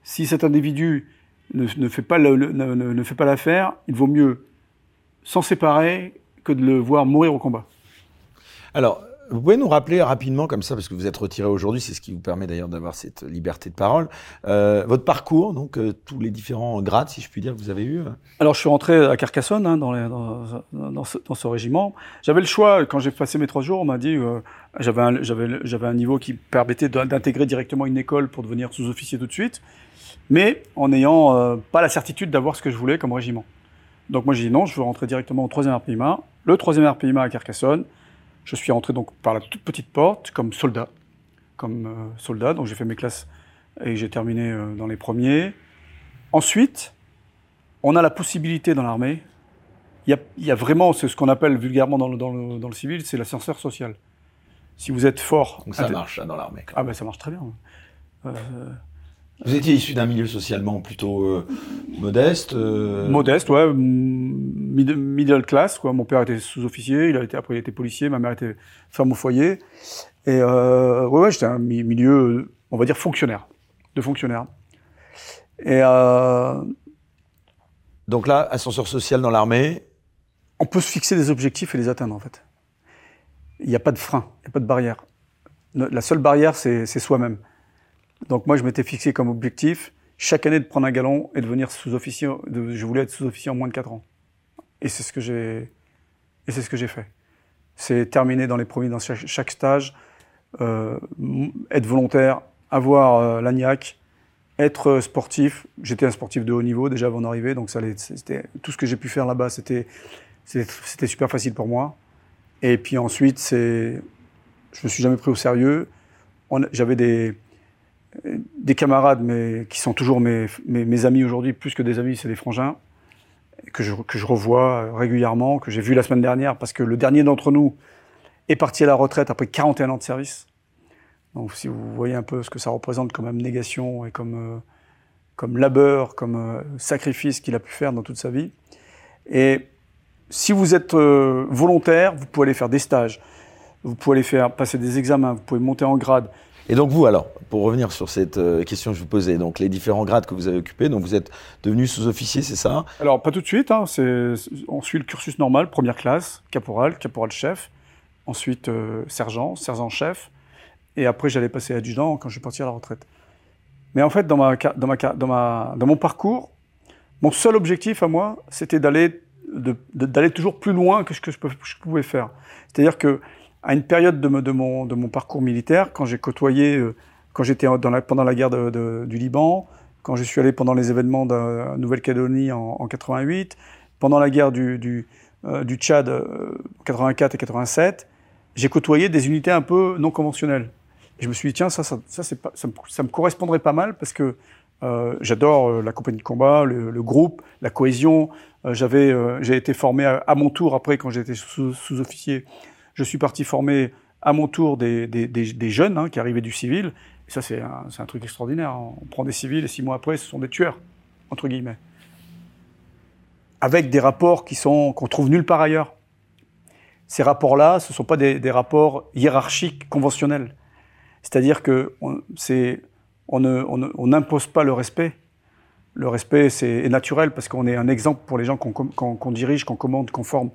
Si cet individu ne, ne fait pas le, ne, ne fait pas l'affaire, il vaut mieux s'en séparer que de le voir mourir au combat. Alors, vous pouvez nous rappeler rapidement, comme ça, parce que vous êtes retiré aujourd'hui, c'est ce qui vous permet d'ailleurs d'avoir cette liberté de parole, euh, votre parcours, donc euh, tous les différents grades, si je puis dire, que vous avez eu euh Alors, je suis rentré à Carcassonne, hein, dans, les, dans, dans, ce, dans, ce, régiment. J'avais le choix, quand j'ai passé mes trois jours, on m'a dit, euh, j'avais un, un niveau qui permettait d'intégrer directement une école pour devenir sous-officier tout de suite, mais en n'ayant pas la certitude d'avoir ce que je voulais comme régiment. Donc moi j'ai dit non, je veux rentrer directement au troisième RPIMA. Le troisième RPIMA à Carcassonne, je suis rentré donc par la toute petite porte comme soldat, comme euh, soldat. Donc j'ai fait mes classes et j'ai terminé euh, dans les premiers. Ensuite, on a la possibilité dans l'armée. Il y, y a, vraiment c'est ce qu'on appelle vulgairement dans le, dans le, dans le civil, c'est l'ascenseur social. Si vous êtes fort. Donc ça marche dans l'armée. Ah ben ça marche très bien. Euh, Vous étiez issu d'un milieu socialement plutôt euh, modeste euh, Modeste, ouais, middle class. Quoi. Mon père était sous-officier, il a été après il était policier, ma mère était femme au foyer. Et euh, ouais, ouais j'étais un milieu, on va dire fonctionnaire, de fonctionnaire. Et euh, donc là, ascenseur social dans l'armée. On peut se fixer des objectifs et les atteindre en fait. Il n'y a pas de frein, il n'y a pas de barrière. La seule barrière, c'est soi-même. Donc moi, je m'étais fixé comme objectif chaque année de prendre un galon et de devenir sous-officier. Je voulais être sous-officier en moins de 4 ans. Et c'est ce que j'ai et c'est ce que j'ai fait. C'est terminer dans les premiers dans chaque, stage, euh, être volontaire, avoir euh, l'agnac, être sportif. J'étais un sportif de haut niveau déjà avant d'arriver, donc ça c'était tout ce que j'ai pu faire là-bas, c'était c'était super facile pour moi. Et puis ensuite, c'est je me suis jamais pris au sérieux. J'avais des des camarades, mais qui sont toujours mes, amis aujourd'hui, plus que des amis, c'est des frangins, que je, revois régulièrement, que j'ai vu la semaine dernière, parce que le dernier d'entre nous est parti à la retraite après 41 ans de service. Donc si vous voyez un peu ce que ça représente comme abnégation et comme, euh, labeur, comme euh, sacrifice qu'il a pu faire dans toute sa vie. Et si vous êtes euh, volontaire, vous pouvez aller faire des stages, vous pouvez aller faire passer des examens, vous pouvez monter en grade, et donc vous, alors, pour revenir sur cette euh, question que je vous posais, donc les différents grades que vous avez occupés, donc vous êtes devenu sous-officier, c'est ça? Alors pas tout de suite, hein, on suit le cursus normal, première classe, caporal, caporal-chef, ensuite euh, sergent, sergent-chef, et après j'allais passer adjudant quand je suis parti à la retraite. Mais en fait, dans, mon parcours, mon seul objectif à moi, c'était d'aller d'aller toujours plus loin que ce que je pouvais faire. C'est-à-dire que à une période de, mon, parcours militaire, quand j'ai côtoyé, euh, quand j'étais pendant la guerre du Liban, quand je suis allé pendant les événements de Nouvelle-Calédonie en, en, 88, pendant la guerre du, euh, Tchad euh, 84 et 87, j'ai côtoyé des unités un peu non conventionnelles. Je me suis dit, tiens, ça, ça, me, correspondrait pas mal parce que j'adore la compagnie de combat, le, groupe, la cohésion. j'avais, j'ai été formé à, à, mon tour après quand j'étais sous-officier je suis parti former à mon tour des, jeunes hein, qui arrivaient du civil. Ça, c'est un, truc extraordinaire. Hein. On prend des civils et six mois après, ce sont des tueurs, entre guillemets. Avec des rapports qui sont qu'on trouve nulle part ailleurs. Ces rapports-là, ce ne sont pas des, rapports hiérarchiques conventionnels. C'est-à-dire que on, on n'impose pas le respect. Le respect, c'est naturel parce qu'on est un exemple pour les gens qu'on dirige, qu'on commande, qu'on forme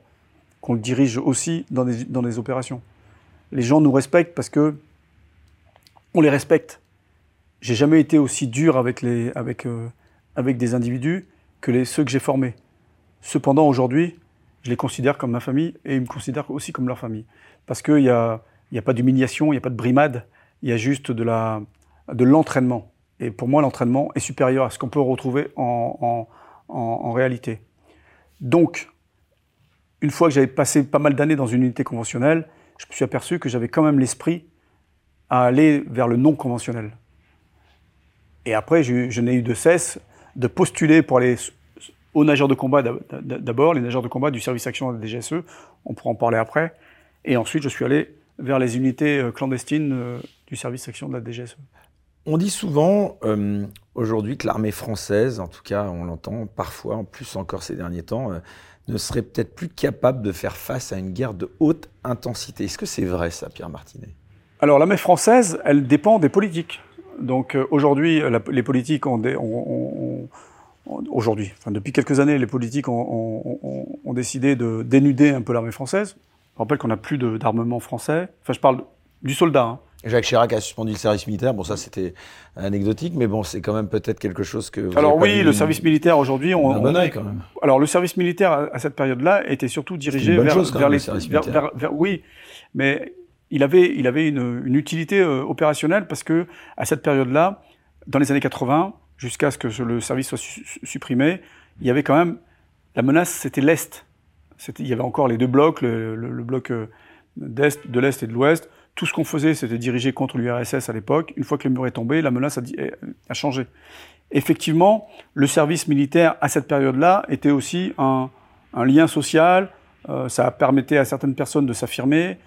qu'on le dirige aussi dans des, dans des opérations. Les gens nous respectent parce que on les respecte. J'ai jamais été aussi dur avec, les, avec, euh, avec des individus que les, ceux que j'ai formés. Cependant, aujourd'hui, je les considère comme ma famille et ils me considèrent aussi comme leur famille. Parce qu'il n'y a, a pas d'humiliation, il n'y a pas de brimade, il y a juste de, la, de l'entraînement. Et pour moi, l'entraînement est supérieur à ce qu'on peut retrouver en, en, en réalité. Donc, une fois que j'avais passé pas mal d'années dans une unité conventionnelle, je me suis aperçu que j'avais quand même l'esprit à aller vers le non conventionnel. Et après, je, n'ai eu de cesse de postuler pour aller aux nageurs de combat d'abord, les nageurs de combat du service action de la DGSE, on pourra en parler après. Et ensuite, je suis allé vers les unités euh, clandestines euh, du service action de la DGSE. On dit souvent euh, aujourd'hui que l'armée française, en tout cas on l'entend parfois, en plus encore ces derniers temps, ne serait peut-être plus capable de faire face à une guerre de haute intensité. Est-ce que c'est vrai ça, Pierre Martinet? Alors l'armée française, elle dépend des politiques. Donc euh, aujourd'hui, les politiques ont, aujourd'hui, enfin depuis quelques années, les politiques ont, décidé de dénuder un peu l'armée française. Je rappelle qu'on n'a plus d'armement français. Enfin, je parle du soldat. Hein. Jacques Chirac a suspendu le service militaire. Bon, ça c'était anecdotique, mais bon, c'est quand même peut-être quelque chose que. Vous alors oui, le service militaire aujourd'hui, on. Un bon quand même. Alors le service militaire à, cette période-là était surtout dirigé vers, vers les. Vers, vers, oui, mais il avait, il avait une, une utilité euh, opérationnelle parce que à cette période-là, dans les années 80, jusqu'à ce que le service soit supprimé, il y avait quand même la menace, c'était l'est. Il y avait encore les deux blocs, le, le, le bloc euh, d'est, de l'est et de l'ouest tout ce qu'on faisait, c'était diriger contre l'URSS à l'époque. Une fois que le mur est tombé, la menace a, a, changé. Effectivement, le service militaire à cette période-là était aussi un, lien social. Euh, ça permettait à certaines personnes de s'affirmer.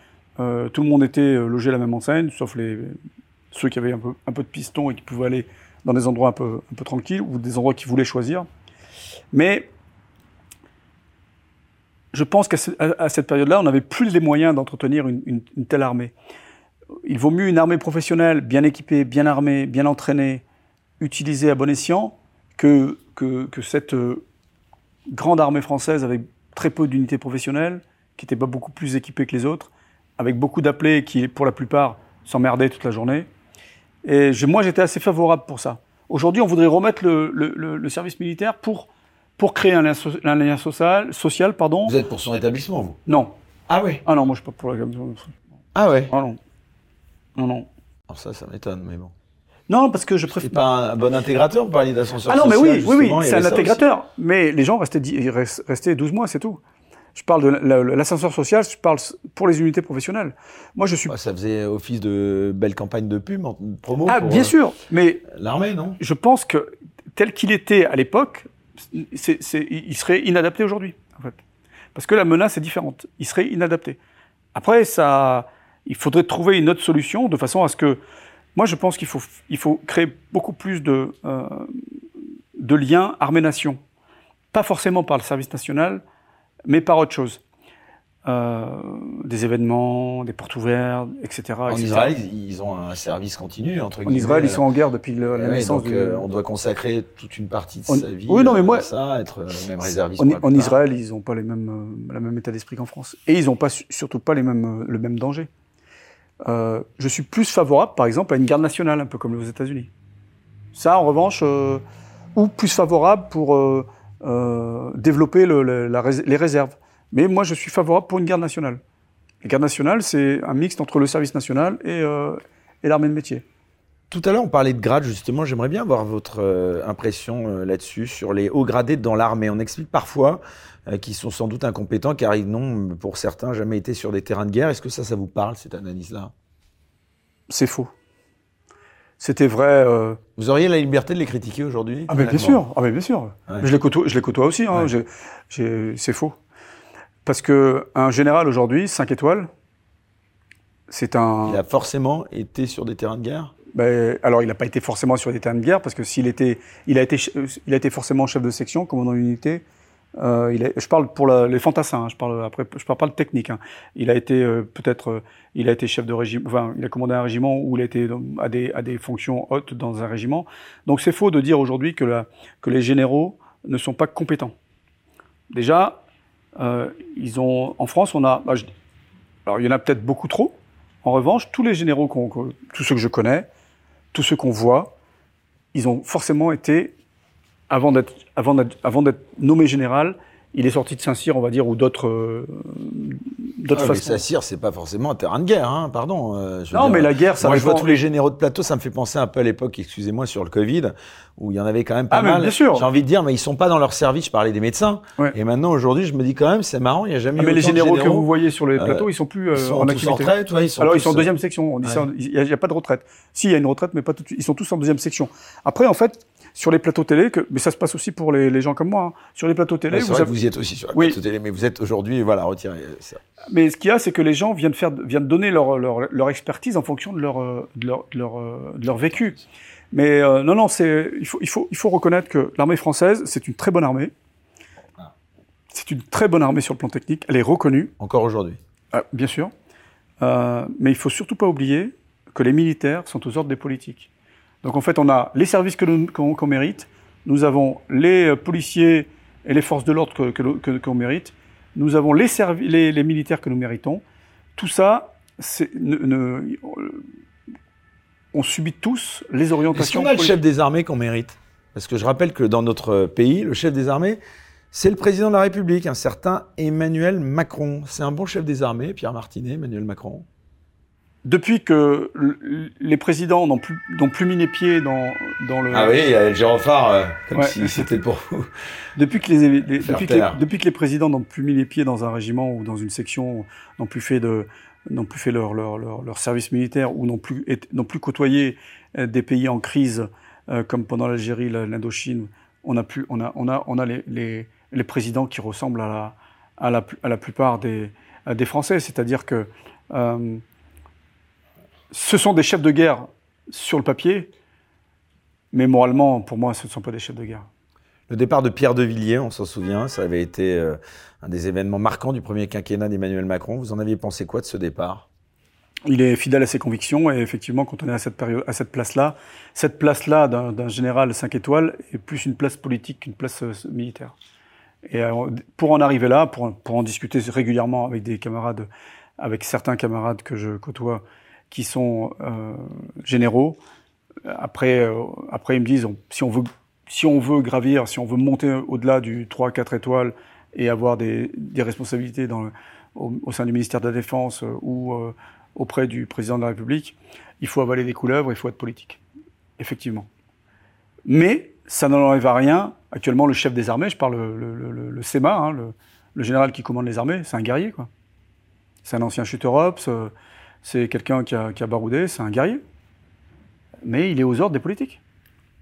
Euh, tout le monde était euh, logé à la même enseigne, sauf les, ceux qui avaient un peu, un peu de piston et qui pouvaient aller dans des endroits un peu, un peu tranquilles ou des endroits qu'ils voulaient choisir. Mais je pense qu'à cette période-là, on n'avait plus les moyens d'entretenir une, telle armée. Il vaut mieux une armée professionnelle, bien équipée, bien armée, bien entraînée, utilisée à bon escient, que, cette euh, grande armée française avec très peu d'unités professionnelles, qui n'était pas beaucoup plus équipée que les autres, avec beaucoup d'appelés qui, pour la plupart, s'emmerdaient toute la journée. Et moi, j'étais assez favorable pour ça. Aujourd'hui, on voudrait remettre le service militaire pour pour créer un lien, social, social, pardon. Vous êtes pour son établissement, vous? Non. Ah oui Ah non, moi je suis pas pour la Ah ouais? Ah non. Non, non. Alors ça, ça m'étonne, mais bon. Non, parce que je préfère. C'est pas un bon intégrateur, vous parliez d'ascenseur Ah non, mais oui, oui, oui, c'est un intégrateur. Mais les gens restaient, restaient 12 mois, c'est tout. Je parle de l'ascenseur social, je parle pour les unités professionnelles. Moi, je suis. ça faisait office de belle campagne de pub, promo. Ah, bien euh, sûr, mais. L'armée, non? Je pense que tel qu'il était à l'époque, il serait inadapté aujourd'hui, en fait. Parce que la menace est différente. Il serait inadapté. Après, ça, il faudrait trouver une autre solution de façon à ce que. Moi, je pense qu'il faut, il faut créer beaucoup plus de, euh, de liens armée-nation. Pas forcément par le service national, mais par autre chose. Euh, des événements, des portes ouvertes, etc. En Israël, ils ont un service continu entre En Israël, ils sont en guerre depuis la naissance. donc, euh, on doit consacrer toute une partie de sa vie oui, non, mais moi, à ça, être euh, même réserviste. En, en Israël, ils n'ont pas les mêmes, le même état d'esprit qu'en France, et ils n'ont pas surtout pas les mêmes, le même danger. Euh, je suis plus favorable, par exemple, à une garde nationale, un peu comme aux États-Unis. Ça, en revanche, ou plus favorable pour développer le, la, les réserves. Mais moi, je suis favorable pour une garde nationale. La garde nationale, c'est un mixte entre le service national et, euh, et l'armée de métier. Tout à l'heure, on parlait de grade, justement. J'aimerais bien avoir votre euh, impression euh, là-dessus, sur les hauts gradés dans l'armée. On explique parfois qu'ils sont sans doute incompétents, car ils n'ont, pour certains, jamais été sur des terrains de guerre. Est-ce que ça, ça vous parle, cette analyse-là? C'est faux. C'était vrai. Vous auriez la liberté de les critiquer aujourd'hui? Ah, mais bien sûr. Ah, mais bien sûr. Je, les côtoie, je les côtoie aussi. Hein. C'est faux. Parce que un général aujourd'hui, 5 étoiles, c'est un. Il a forcément été sur des terrains de guerre? Ben, alors, il n'a pas été forcément sur des terrains de guerre parce que s'il était, il a été, il a été forcément chef de section, commandant d'unité. Euh, il je parle pour les fantassins. Hein, je parle après, je parle pas de technique. Hein. Il a été euh, peut-être, euh, il a été chef de régiment. Enfin, il a commandé un régiment où il a été à des, à des fonctions hautes dans un régiment. Donc, c'est faux de dire aujourd'hui que, la, que les généraux ne sont pas compétents. Déjà, euh, ils ont, en France, on a, bah, alors il y en a peut-être beaucoup trop. En revanche, tous les généraux, tous ceux que je connais, tous ceux qu'on voit, ils ont forcément été, avant d'être, avant avant d'être nommé général, il est sorti de Saint-Cyr, on va dire, ou d'autres, euh, d'autres ah, façons. Saint-Cyr, c'est pas forcément un terrain de guerre, hein, pardon. Euh, non, mais la guerre, ça. Moi, je vois tous les généraux de plateau, ça me fait penser un peu à l'époque, excusez-moi, sur le Covid, où il y en avait quand même pas ah, mal. Bien sûr. J'ai envie de dire, mais ils sont pas dans leur service. Je parlais des médecins. Et maintenant, aujourd'hui, je me dis quand même, c'est marrant, il y a jamais. Ah, mais les généraux, que vous voyez sur les euh, plateaux, ils sont plus ils sont en activité. En retraite, ouais, ils sont Alors, ils sont en deuxième section. Il n'y a, pas de retraite. Si, il y a une retraite, mais pas tout de suite. Ils sont tous en deuxième section. Après, en fait, sur les plateaux télé, que, mais ça se passe aussi pour les, les gens comme moi. Hein. Sur les plateaux télé, vous, vous, y êtes aussi sur les plateaux télé, mais vous êtes aujourd'hui, voilà, retiré. Ça. Mais ce qu'il y a, c'est que les gens viennent faire, viennent donner leur, leur, leur expertise en fonction de leur, euh, de leur, de leur, euh, de leur vécu. Mais euh, non, non, c'est, il faut, il faut, il faut reconnaître que l'armée française, c'est une très bonne armée. C'est une très bonne armée sur le plan technique. Elle est reconnue. Encore aujourd'hui. Ah, bien sûr. Euh, mais il faut surtout pas oublier que les militaires sont aux ordres des politiques. Donc en fait, on a les services qu'on mérite, nous avons les euh, policiers et les forces de l'ordre qu'on que, que, mérite, nous avons les, les, les, militaires que nous méritons. Tout ça, ne, ne, on subit tous les orientations. Est-ce qu'on a le chef des armées qu'on mérite? Parce que je rappelle que dans notre pays, le chef des armées, c'est le président de la République, un certain Emmanuel Macron. C'est un bon chef des armées, Pierre Martinet, Emmanuel Macron depuis que les présidents n'ont plus, plus mis les pieds dans, dans le... Ah oui, il y a le gyrophare, euh, comme si c'était pour vous. Depuis que les, depuis, que les, depuis que les présidents n'ont plus mis les pieds dans un régiment ou dans une section, n'ont plus fait de n'ont plus fait leur, leur, leur, leur, service militaire ou n'ont plus, n'ont plus côtoyé euh, des pays en crise euh, comme pendant l'Algérie, l'Indochine, on a, pu, on a, on a, on a les, les, les présidents qui ressemblent à la, à la, à la plupart des, des Français. C'est-à-dire que euh, ce sont des chefs de guerre sur le papier, Mais moralement, pour moi, ce ne sont pas des chefs de guerre. Le départ de Pierre de Villiers, on s'en souvient, ça avait été euh, un des événements marquants du premier quinquennat d'Emmanuel Macron. Vous en aviez pensé quoi de ce départ? Il est fidèle à ses convictions et effectivement, quand on est à cette période, à cette place-là, cette place-là d'un général 5 étoiles est plus une place politique qu'une place euh, militaire. Et euh, pour en arriver là, pour, pour en discuter régulièrement avec des camarades, avec certains camarades que je côtoie, qui sont euh, généraux, après, euh, après ils me disent si on veut, si on veut gravir, si on veut monter au-delà du 3-4 étoiles et avoir des, des responsabilités au, sein du ministère de la Défense ou auprès du président de la République, il faut avaler des couleuvres, il faut être politique. Effectivement. Mais ça n'enlève à rien. Actuellement, le chef des armées, je parle le, le, le, SEMA, hein, le, général qui commande les armées, c'est un guerrier. C'est un ancien shooter ops, c'est quelqu'un qui a, qui a baroudé, c'est un guerrier. Mais il est aux ordres des politiques.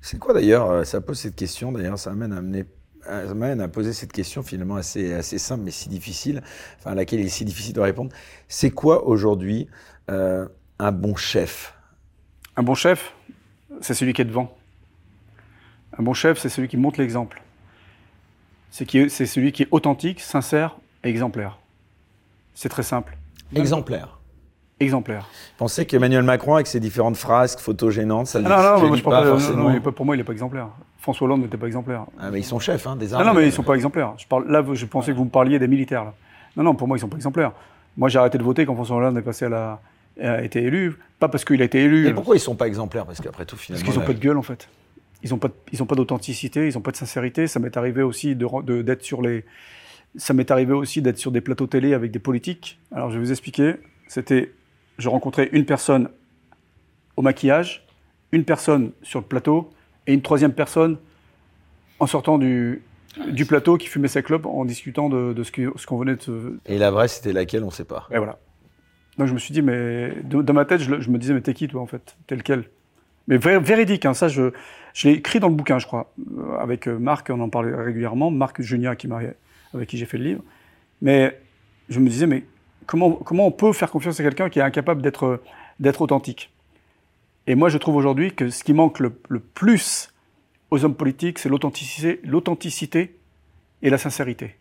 C'est quoi d'ailleurs euh, Ça pose cette question, d'ailleurs, ça amène à amener ça m'amène à poser cette question finalement assez, assez simple mais si difficile, enfin à laquelle il est si difficile de répondre. C'est quoi aujourd'hui euh, un bon chef? Un bon chef, c'est celui qui est devant. Un bon chef, c'est celui qui montre l'exemple. C'est celui qui est authentique, sincère et exemplaire. C'est très simple. Exemplaire. Exemplaire. Pensez qu'Emmanuel Macron, avec ses différentes phrases photogénantes, ça ne ah non, non, moi, je pas, forcément. Non, pour moi, il n'est pas exemplaire. François Hollande n'était pas exemplaire. Ah, mais ils sont chefs, hein, des armées. Ah non, mais ils ne sont pas exemplaires. Je parle, là, je pensais que vous me parliez des militaires. Là. Non, non, pour moi, ils ne sont pas exemplaires. Moi, j'ai arrêté de voter quand François Hollande est passé à la, a été élu. Pas parce qu'il a été élu. Et pourquoi ils ne sont pas exemplaires? Parce qu'après tout, finalement. Parce qu'ils n'ont pas de gueule, en fait. Ils n'ont pas, ils ont pas d'authenticité, ils n'ont pas de sincérité. Ça m'est arrivé aussi d'être de, d'être sur les. Ça m'est arrivé aussi d'être sur des plateaux télé avec des politiques. Alors, je vais vous expliquer. C'était. Je rencontrais une personne au maquillage, une personne sur le plateau et une troisième personne en sortant du, du plateau qui fumait sa clope en discutant de, de ce qu'on venait de. Et la vraie, c'était laquelle On ne sait pas. Et voilà. Donc je me suis dit, mais dans ma tête, je, me disais, mais t'es qui toi en fait? Tel quel? Mais véridique, hein, ça je, je l'ai écrit dans le bouquin, je crois. Euh, avec euh, Marc, on en parlait régulièrement. Marc Junia, qui avec qui j'ai fait le livre. Mais je me disais, mais comment, on peut faire confiance à quelqu'un qui est incapable d'être authentique Et moi, je trouve aujourd'hui que ce qui manque le, plus aux hommes politiques, c'est l'authenticité, et la sincérité.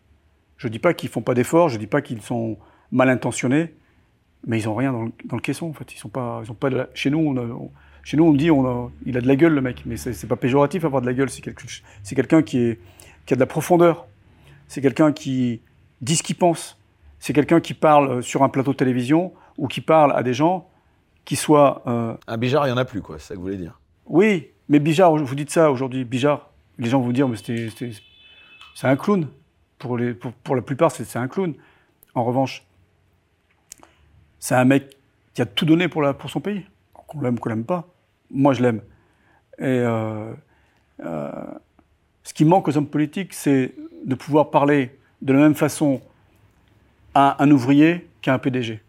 Je ne dis pas qu'ils font pas d'efforts, je ne dis pas qu'ils sont mal intentionnés, mais ils ont rien dans le, caisson en fait. Ils sont pas, Chez nous, on, chez nous, on dit, on a, a de la gueule le mec, mais c'est pas péjoratif avoir de la gueule. C'est quelqu'un qui a de la profondeur. C'est quelqu'un qui dit ce qu'il pense. C'est quelqu'un qui parle sur un plateau de télévision ou qui parle à des gens qui soient. Euh... Un Bijard, il y en a plus, quoi. C'est ça que vous voulez dire. Oui, mais Bijard, vous dites ça aujourd'hui, Bijard. Les gens vont vous dire, mais c'est un clown. Pour, les, pour, pour la plupart, c'est un clown. En revanche, c'est un mec qui a tout donné pour, la, pour son pays. Qu'on l'aime, qu'on l'aime pas. Moi, je l'aime. Et euh, euh, ce qui manque aux hommes politiques, c'est de pouvoir parler de la même façon à un ouvrier qu'à un PDG.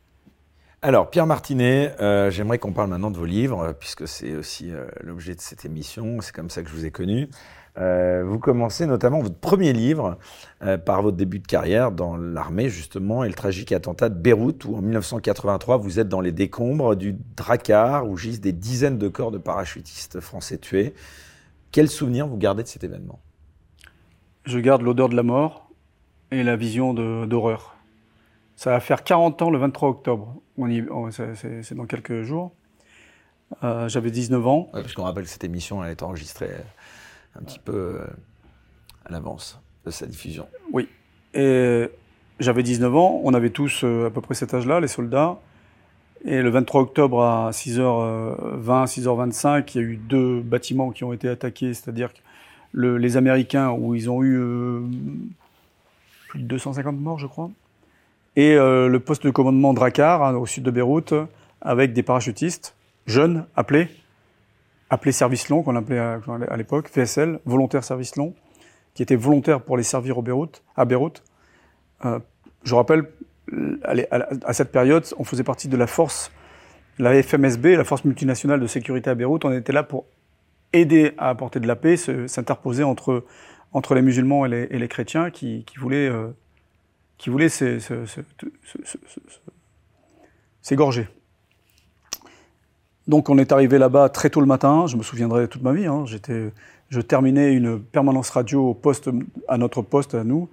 Alors, Pierre Martinet, euh, j'aimerais qu'on parle maintenant de vos livres, puisque c'est aussi euh, l'objet de cette émission. C'est comme ça que je vous ai connu. Euh, vous commencez notamment votre premier livre euh, par votre début de carrière dans l'armée, justement, et le tragique attentat de Beyrouth, où en 1983, vous êtes dans les décombres du Drakkar, où gisent des dizaines de corps de parachutistes français tués. Quel souvenir vous gardez de cet événement? Je garde l'odeur de la mort et la vision d'horreur. Ça va faire 40 ans le 23 octobre. c'est dans quelques jours. Euh, J'avais 19 ans. Ouais, parce qu'on rappelle que cette émission, elle est enregistrée un petit peu euh, à l'avance de sa diffusion. Oui. Et j'avais 19 ans. On avait tous euh, à peu près cet âge-là, les soldats. Et le 23 octobre à 6h20, 6h25, il y a eu deux bâtiments qui ont été attaqués, c'est-à-dire le, les Américains, où ils ont eu plus de 250 morts, je crois et euh, le poste de commandement Drakkar, hein, au sud de Beyrouth, avec des parachutistes jeunes, appelés, appelés service long, qu'on appelait à, l'époque, VSL, volontaire service long, qui étaient volontaires pour les servir au Beyrouth, à Beyrouth. Euh, je rappelle, à, cette période, on faisait partie de la force, la FMSB, la force multinationale de sécurité à Beyrouth. On était là pour aider à apporter de la paix, s'interposer entre, entre les musulmans et les, chrétiens qui, qui voulaient euh, qui voulait s'égorger. Donc on est arrivé là-bas très tôt le matin, je me souviendrai toute ma vie. Hein. Je terminais une permanence radio au poste, à notre poste, à nous.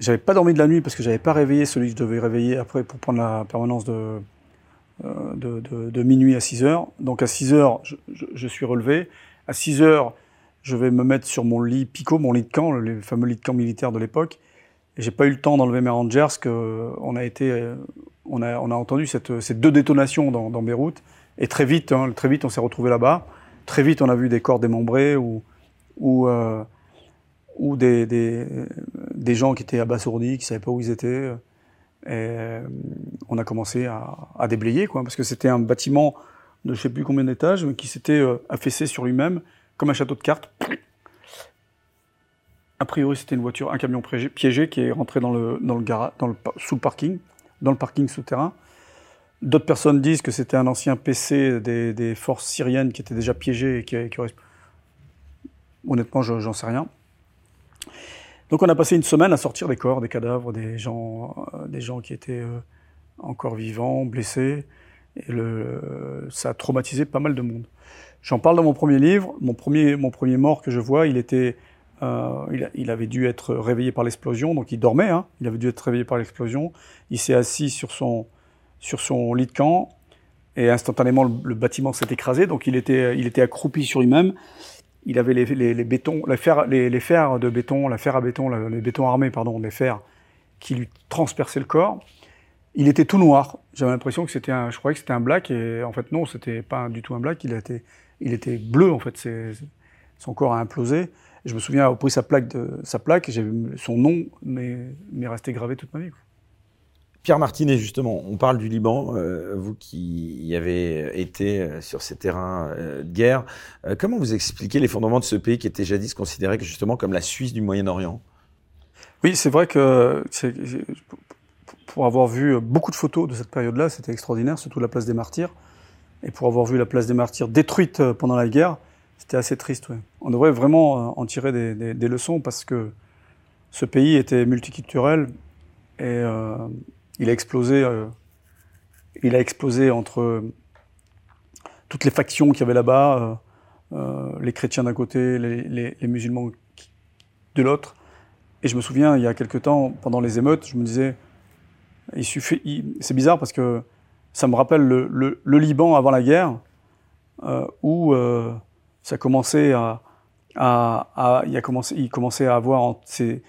J'avais pas dormi de la nuit parce que j'avais pas réveillé celui que je devais réveiller après pour prendre la permanence de, euh, minuit à 6 heures. Donc à 6 heures, je, je, suis relevé. À 6 heures, je vais me mettre sur mon lit Pico, mon lit de camp, le fameux lit de camp militaire de l'époque. J'ai pas eu le temps d'enlever mes Rangers que on a été, a, on a entendu ces deux détonations dans, dans Beyrouth. Et très vite, hein, très vite, on s'est retrouvé là-bas. Très vite, on a vu des corps démembrés ou, euh, des, gens qui étaient abasourdis, qui savaient pas où ils étaient. Et on a commencé à, déblayer, parce que c'était un bâtiment de je sais plus combien d'étages, mais qui s'était euh, affaissé sur lui-même, comme un château de cartes. A priori, c'était une voiture, un camion piégé qui est rentré dans le, garage, sous le parking, dans le parking souterrain. D'autres personnes disent que c'était un ancien PC des, des, forces syriennes qui était déjà piégé et qui, qui aurait... Honnêtement, j'en sais rien. Donc on a passé une semaine à sortir des corps, des cadavres, des gens, euh, des gens qui étaient euh, encore vivants, blessés. Et le, ça a traumatisé pas mal de monde. J'en parle dans mon premier livre. Mon premier, mon premier mort que je vois, il était, euh, il, avait dû être réveillé par l'explosion, donc il dormait. Hein, il avait dû être réveillé par l'explosion. Il s'est assis sur son, lit de camp et instantanément le, bâtiment s'est écrasé. Donc il était, accroupi sur lui-même. Il avait les, bétons, les fers, les, fers de béton, la fer à béton, les bétons armés, pardon, les fers qui lui transperçaient le corps. Il était tout noir. J'avais l'impression que c'était un, je croyais que c'était un black et en fait non, c'était pas du tout un black. Il était, il était bleu en fait. Son corps a implosé. Je me souviens avoir pris sa plaque, de, sa plaque, son nom m'est resté gravé toute ma vie. Pierre Martinet, justement, on parle du Liban, euh, vous qui y avez été euh, sur ces terrains euh, de guerre. Euh, comment vous expliquez les fondements de ce pays qui était jadis considéré justement comme la Suisse du Moyen-Orient? Oui, c'est vrai que pour avoir vu beaucoup de photos de cette période-là, c'était extraordinaire, surtout la place des Martyrs. Et pour avoir vu la place des Martyrs détruite pendant la guerre, c'était assez triste. Ouais. On devrait vraiment en tirer des, des, leçons parce que ce pays était multiculturel et euh, il a explosé. Euh, il a explosé entre toutes les factions qu'il y avait là-bas, euh, euh, les chrétiens d'un côté, les, musulmans de l'autre. Et je me souviens, il y a quelque temps, pendant les émeutes, je me disais, il suffit. C'est bizarre parce que ça me rappelle le, le, Liban avant la guerre, euh, où euh, ça commençait à, il commençait à avoir ces,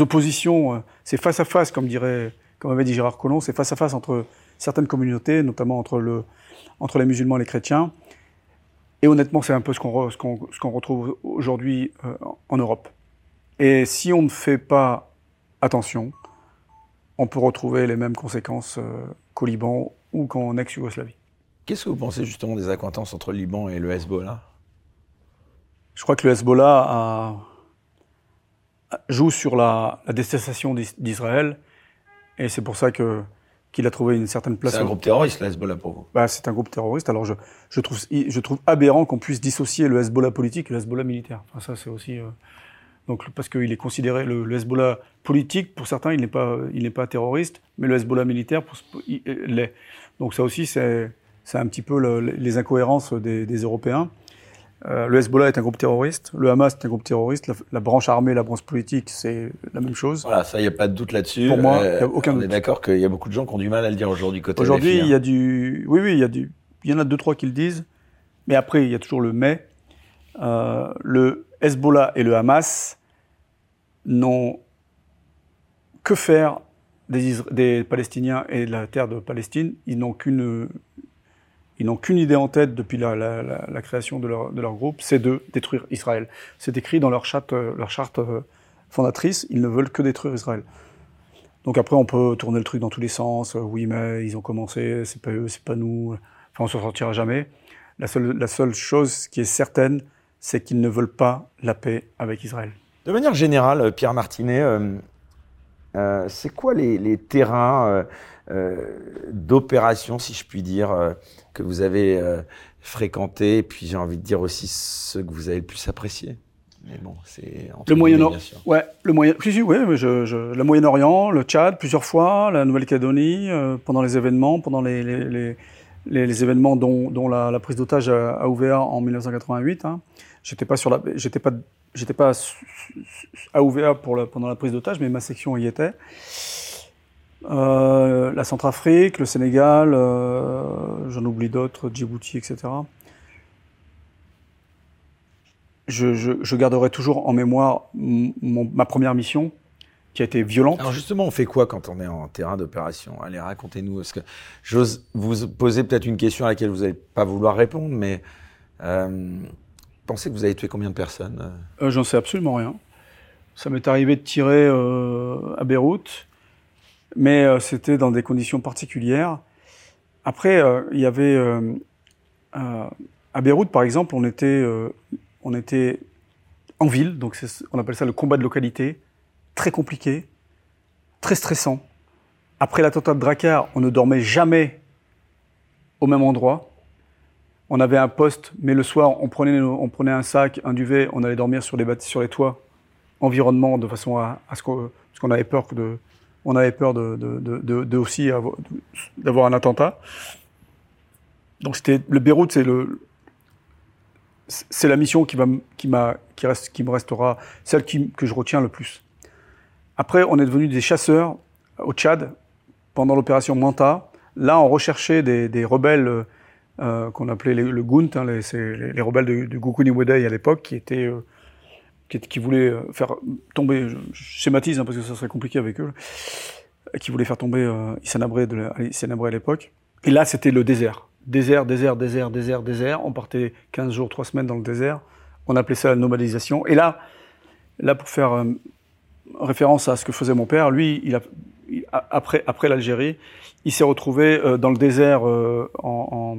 oppositions, ces face à face, comme dirait, comme avait dit Gérard Collomb, ces face à face entre certaines communautés, notamment entre le, entre les musulmans et les chrétiens. Et honnêtement, c'est un peu ce qu'on retrouve aujourd'hui euh, en Europe. Et si on ne fait pas attention, on peut retrouver les mêmes conséquences euh, qu'au Liban ou qu'en ex-Yougoslavie. Qu'est-ce que vous pensez justement des acquaintances entre le Liban et le Hezbollah? Je crois que le Hezbollah a, joue sur la, la détestation d'Israël, et c'est pour ça que qu'il a trouvé une certaine place. C'est un groupe terroriste, le Hezbollah, pour vous? Bah, C'est un groupe terroriste. Alors, je, je, trouve, je trouve aberrant qu'on puisse dissocier le Hezbollah politique et le Hezbollah militaire. Enfin, ça, c'est aussi... Euh, donc, parce qu'il est considéré, le, le, Hezbollah politique, pour certains, il n'est pas, il pas terroriste, mais le Hezbollah militaire l'est. Donc, ça aussi, c'est un petit peu le, les incohérences des, des Européens. Euh, le Hezbollah est un groupe terroriste, le Hamas est un groupe terroriste, la, la branche armée, la branche politique, c'est la même chose. Voilà, ça, il n'y a pas de doute là-dessus. Pour moi, il euh, a aucun on doute. est d'accord qu'il y a beaucoup de gens qui ont du mal à le dire aujourd'hui côté Aujourd'hui, hein. il y a du, oui, oui, il y a du, il y en a deux trois qui le disent, mais après, il y a toujours le mais. Euh, le Hezbollah et le Hamas n'ont que faire des, des Palestiniens et de la terre de Palestine. Ils n'ont qu'une ils n'ont qu'une idée en tête depuis la, création de leur, leur groupe, c'est de détruire Israël. C'est écrit dans leur charte, leur charte euh, fondatrice, ils ne veulent que détruire Israël. Donc après, on peut tourner le truc dans tous les sens. Oui, mais ils ont commencé, c'est pas eux, c'est pas nous. Enfin, on s'en sortira jamais. La seule, chose qui est certaine, c'est qu'ils ne veulent pas la paix avec Israël. De manière générale, Pierre Martinet, euh, euh, c'est quoi les, terrains euh, euh, d'opération, si je puis dire, euh, que vous avez euh, fréquenté, et puis j'ai envie de dire aussi ceux que vous avez le plus appréciés. Mais bon, c'est le Moyen-Orient. Ouais, le Moyen. Si, si, ouais, mais je, je, le Moyen-Orient, le Tchad plusieurs fois, la Nouvelle-Calédonie, euh, pendant les événements, pendant les, les, les, les, événements dont, la, prise d'otage a, ouvert en 1988. Hein. J'étais pas sur la, j'étais pas, j'étais pas à OVA pour pendant la prise d'otage, mais ma section y était. Euh, la Centrafrique, le Sénégal, euh, j'en oublie d'autres, Djibouti, etc. Je, garderai toujours en mémoire ma première mission, qui a été violente. Alors justement, on fait quoi quand on est en terrain d'opération? Allez, racontez-nous. que j'ose vous poser peut-être une question à laquelle vous n'allez pas vouloir répondre, mais euh, pensez que vous avez tué combien de personnes? Euh, J'en sais absolument rien. Ça m'est arrivé de tirer euh, à Beyrouth, mais euh, c'était dans des conditions particulières. Après, il y avait à Beyrouth, par exemple, on était, on était en ville, donc on appelle ça le combat de localité très compliqué, très stressant. Après l'attentat de Drakkar, on ne dormait jamais au même endroit. On avait un poste, mais le soir, on prenait, on prenait un sac, un duvet, on allait dormir sur les, sur les toits, environnement, de façon à, ce qu'on avait peur de, on avait peur de, aussi d'avoir un attentat. Donc c'était le Beyrouth, c'est la mission qui me restera celle que je retiens le plus. Après, on est devenu des chasseurs au Tchad pendant l'opération Manta. Là, on recherchait des, rebelles euh, qu'on appelait le Gunt, hein, les, les, rebelles de, de Gukuni à l'époque, qui étaient euh, qui, voulaient euh, faire tomber, je schématise hein, parce que ça serait compliqué avec eux, qui voulaient faire tomber euh, à l'époque. Et là, c'était le désert. Désert, désert, désert, désert, désert. On partait 15 jours, 3 semaines dans le désert. On appelait ça la nomadisation. Et là, là pour faire référence à ce que faisait mon père. Lui, il après, après l'Algérie, il s'est retrouvé euh, dans le désert euh, en,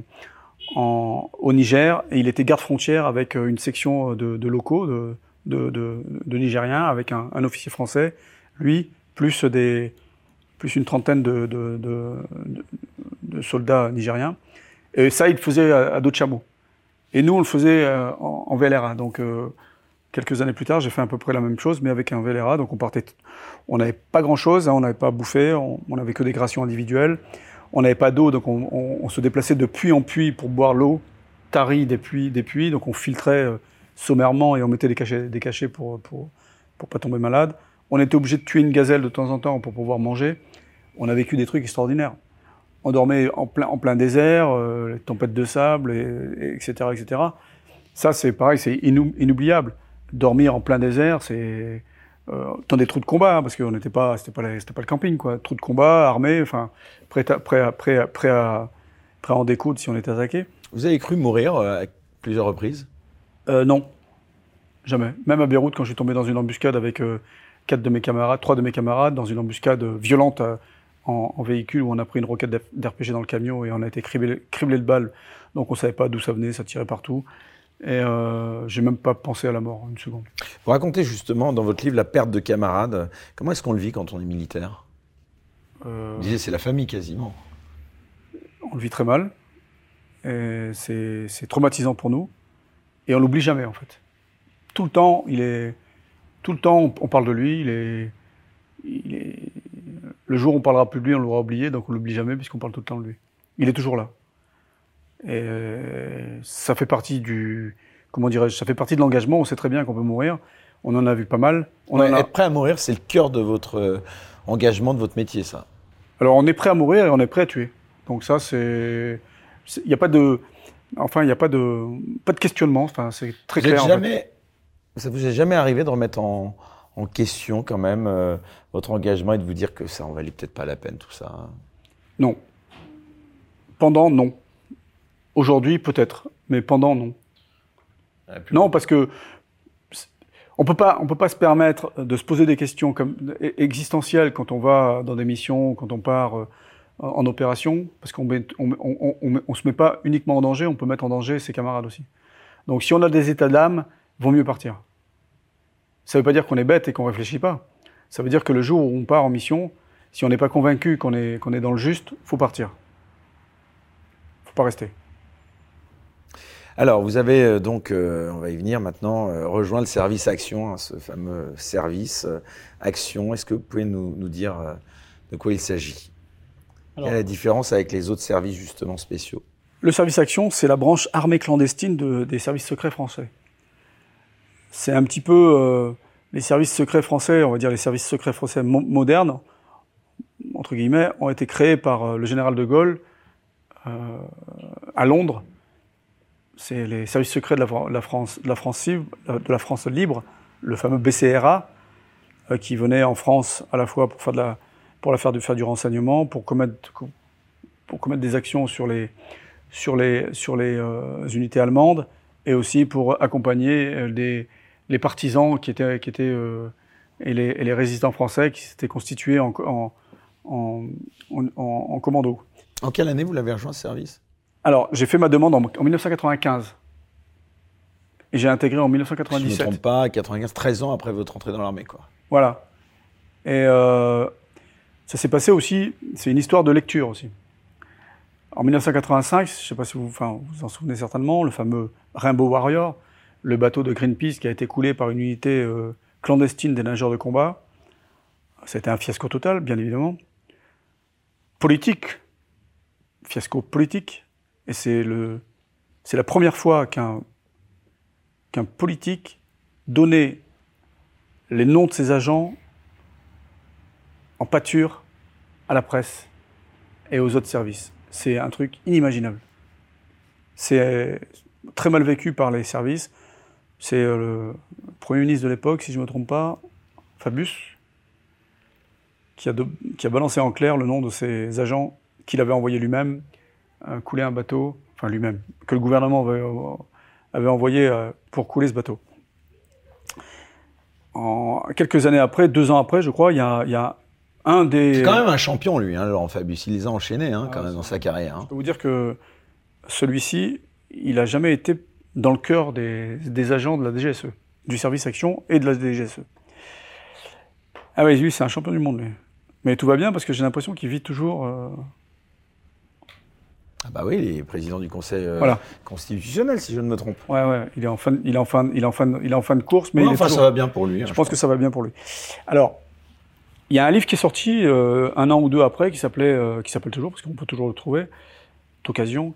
au Niger et il était garde frontière avec euh, une section de, locaux, de, de, Nigériens, avec un, officier français, lui, plus, une trentaine de, de, soldats nigériens. Et ça, il le faisait à, à d'autres chameaux. Et nous, on le faisait en, en VLR1. Donc, Quelques années plus tard, j'ai fait à peu près la même chose, mais avec un VLRA. Donc on partait, on n'avait pas grand-chose, hein, on n'avait pas bouffé, on, on avait que des grations individuelles. On n'avait pas d'eau, donc on, on, on, se déplaçait de puits en puits pour boire l'eau tarie des puits, des puits. Donc on filtrait euh, sommairement et on mettait des cachets, des cachets pour, pour, pour pas tomber malade. On était obligé de tuer une gazelle de temps en temps pour pouvoir manger. On a vécu des trucs extraordinaires. On dormait en plein, en plein désert, euh, les tempêtes de sable, et, etc., etc. Ça, c'est pareil, c'est inoubliable dormir en plein désert, c'est euh, dans des trous de combat, hein, parce qu'on n'était pas, c'était pas, c'était pas le camping, quoi. Trous de combat, armés, enfin, prêt à, prêt prêt prêt à, prêt à en découdre si on était attaqué. Vous avez cru mourir euh, à plusieurs reprises? Euh, Non, jamais. Même à Beyrouth, quand je suis tombé dans une embuscade avec euh, quatre de mes camarades, trois de mes camarades, dans une embuscade violente en, en, véhicule où on a pris une roquette d'RPG dans le camion et on a été criblé, criblé de balles. Donc on savait pas d'où ça venait, ça tirait partout. Et euh, j'ai même pas pensé à la mort une seconde. Vous racontez justement dans votre livre la perte de camarades. Comment est-ce qu'on le vit quand on est militaire? Euh... Vous disiez c'est la famille quasiment. On le vit très mal. C'est traumatisant pour nous. Et on l'oublie jamais en fait. Tout le temps, il est. Tout le temps, on, parle de lui. Il est, il est. Le jour où on parlera plus de lui, on l'aura oublié, donc on l'oublie jamais puisqu'on parle tout le temps de lui. Il est toujours là. Et ça fait partie du, comment dirais-je, ça fait partie de l'engagement. On sait très bien qu'on peut mourir. On en a vu pas mal. On Être prêt à mourir, c'est le cœur de votre euh, engagement, de votre métier, ça. Alors, on est prêt à mourir et on est prêt à tuer. Donc ça, c'est, il n'y a pas de, enfin, il n'y a pas de, pas de questionnement. Enfin, c'est très clair. jamais, ça vous est jamais arrivé de remettre en, en question quand même euh, votre engagement et de vous dire que ça en valait peut-être pas la peine tout ça? Hein Non. Pendant, non. Aujourd'hui, peut-être, mais pendant, non. Ah, non, parce que on peut pas, on peut pas se permettre de se poser des questions comme existentielles quand on va dans des missions, quand on part euh, en opération, parce qu'on on, on, on, se met pas uniquement en danger, on peut mettre en danger ses camarades aussi. Donc, si on a des états d'âme, vaut mieux partir. Ça veut pas dire qu'on est bête et qu'on réfléchit pas. Ça veut dire que le jour où on part en mission, si on n'est pas convaincu qu'on est, qu'on est dans le juste, faut partir. Faut pas rester. Alors, vous avez euh, donc, euh, on va y venir maintenant, euh, rejoint le service Action, hein, ce fameux service Action. Est-ce que vous pouvez nous, dire de quoi il s'agit? Quelle est la différence avec les autres services justement spéciaux? Le service action, c'est la branche armée clandestine de- des services secrets français. C'est un petit peu euh, les services secrets français, on va dire les services secrets français mo- modernes, entre guillemets, ont été créés par euh, le général de Gaulle euh, à Londres. C'est les services secrets de la, Fran- la France, de la France, libre- de la France libre, le fameux BCRA, euh, qui venait en France à la fois pour faire de la, pour la faire du, faire du renseignement, pour commettre, pour commettre des actions sur les, sur les, sur les euh, unités allemandes, et aussi pour accompagner euh, des, les partisans qui étaient, qui étaient euh, et, les, et les résistants français qui s'étaient constitués en, en, en, en, en commando. En quelle année vous l'avez rejoint ce service? Alors, j'ai fait ma demande en, en 1995. Et j'ai intégré en Si je ne me 1997. trompe pas, 95, 13 ans après votre entrée dans l'armée, quoi. Voilà. Et euh, ça s'est passé aussi, c'est une histoire de lecture aussi. En 1985, je ne sais pas si vous vous en souvenez certainement, le fameux Rainbow Warrior, le bateau de Greenpeace qui a été coulé par une unité euh, clandestine des nageurs de combat. Été un fiasco total, bien évidemment. Politique, fiasco politique. Et c'est le, c'est la première fois qu'un, qu'un politique donnait les noms de ses agents en pâture à la presse et aux autres services. C'est un truc inimaginable. C'est très mal vécu par les services. C'est euh, le Premier ministre de l'époque, si je ne me trompe pas, Fabius, qui a, balancé en clair le nom de ses agents qu'il avait envoyé lui-même euh, couler un bateau, enfin lui-même, que le gouvernement avait, euh, envoyé euh, pour couler ce bateau. Quelques années après, deux ans après, je crois, il y a, il y a un des. C'est quand même un champion, lui, hein, Laurent Fabius. Il les a enchaînés, hein, quand Ah, même, dans sa carrière. hein. Je peux vous dire que celui-ci, il n'a jamais été dans le cœur des, des agents de la DGSE, du service action et de la DGSE. Ah oui, lui, c'est un champion du monde, lui. Mais tout va bien parce que j'ai l'impression qu'il vit toujours. euh, Ah bah oui, il est président du Conseil euh, Voilà. constitutionnel, si je ne me trompe. Ouais, ouais, il est en fin, de- il est en fin, il est en fin, de- il est en fin de course, mais Mais il est enfin, toujours- ça va bien pour lui. hein, Je pense que ça va bien pour lui. Alors, il y a un livre qui est sorti euh, un an ou deux après, qui s'appelait, euh, qui s'appelle toujours, parce qu'on peut toujours le trouver, d'occasion,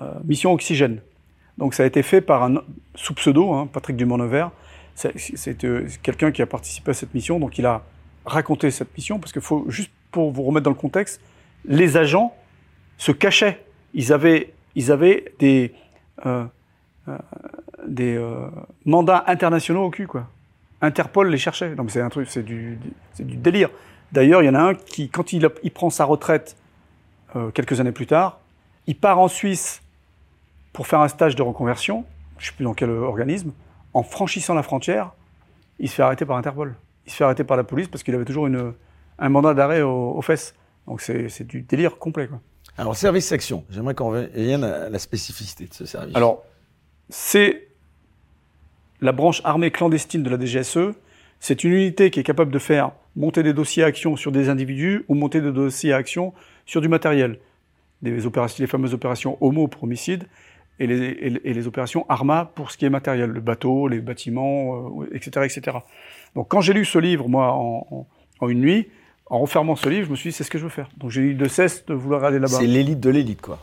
euh, Mission Oxygène. Donc ça a été fait par un sous pseudo, hein, Patrick Dumont-Nevers. C'est euh, quelqu'un qui a participé à cette mission, donc il a raconté cette mission, parce qu'il faut juste pour vous remettre dans le contexte, les agents se cachaient. Ils avaient, ils avaient des, euh, euh, des mandats internationaux au cul, quoi. Interpol les cherchait. Non, mais c'est un truc, c'est du, délire. D'ailleurs, il y en a un qui, quand il, prend sa retraite euh, quelques années plus tard, il part en Suisse pour faire un stage de reconversion, je ne sais plus dans quel organisme, en franchissant la frontière, il se fait arrêter par Interpol. Il se fait arrêter par la police parce qu'il avait toujours une, un mandat d'arrêt aux, aux fesses. Donc c'est c'est du délire complet. Quoi. Alors, service action, j'aimerais qu'on revienne à la spécificité de ce service. Alors, c'est la branche armée clandestine de la DGSE. C'est une unité qui est capable de faire monter des dossiers à action sur des individus ou monter des dossiers à action sur du matériel. Les fameuses opérations HOMO pour homicide et les, opérations ARMA pour ce qui est matériel, le bateau, les bâtiments, euh, etc., etc. Donc quand j'ai lu ce livre, moi, en- en une nuit, en refermant ce livre, je me suis dit, c'est ce que je veux faire. Donc j'ai eu de cesse de vouloir aller là-bas. c'est l'élite de l'élite, quoi.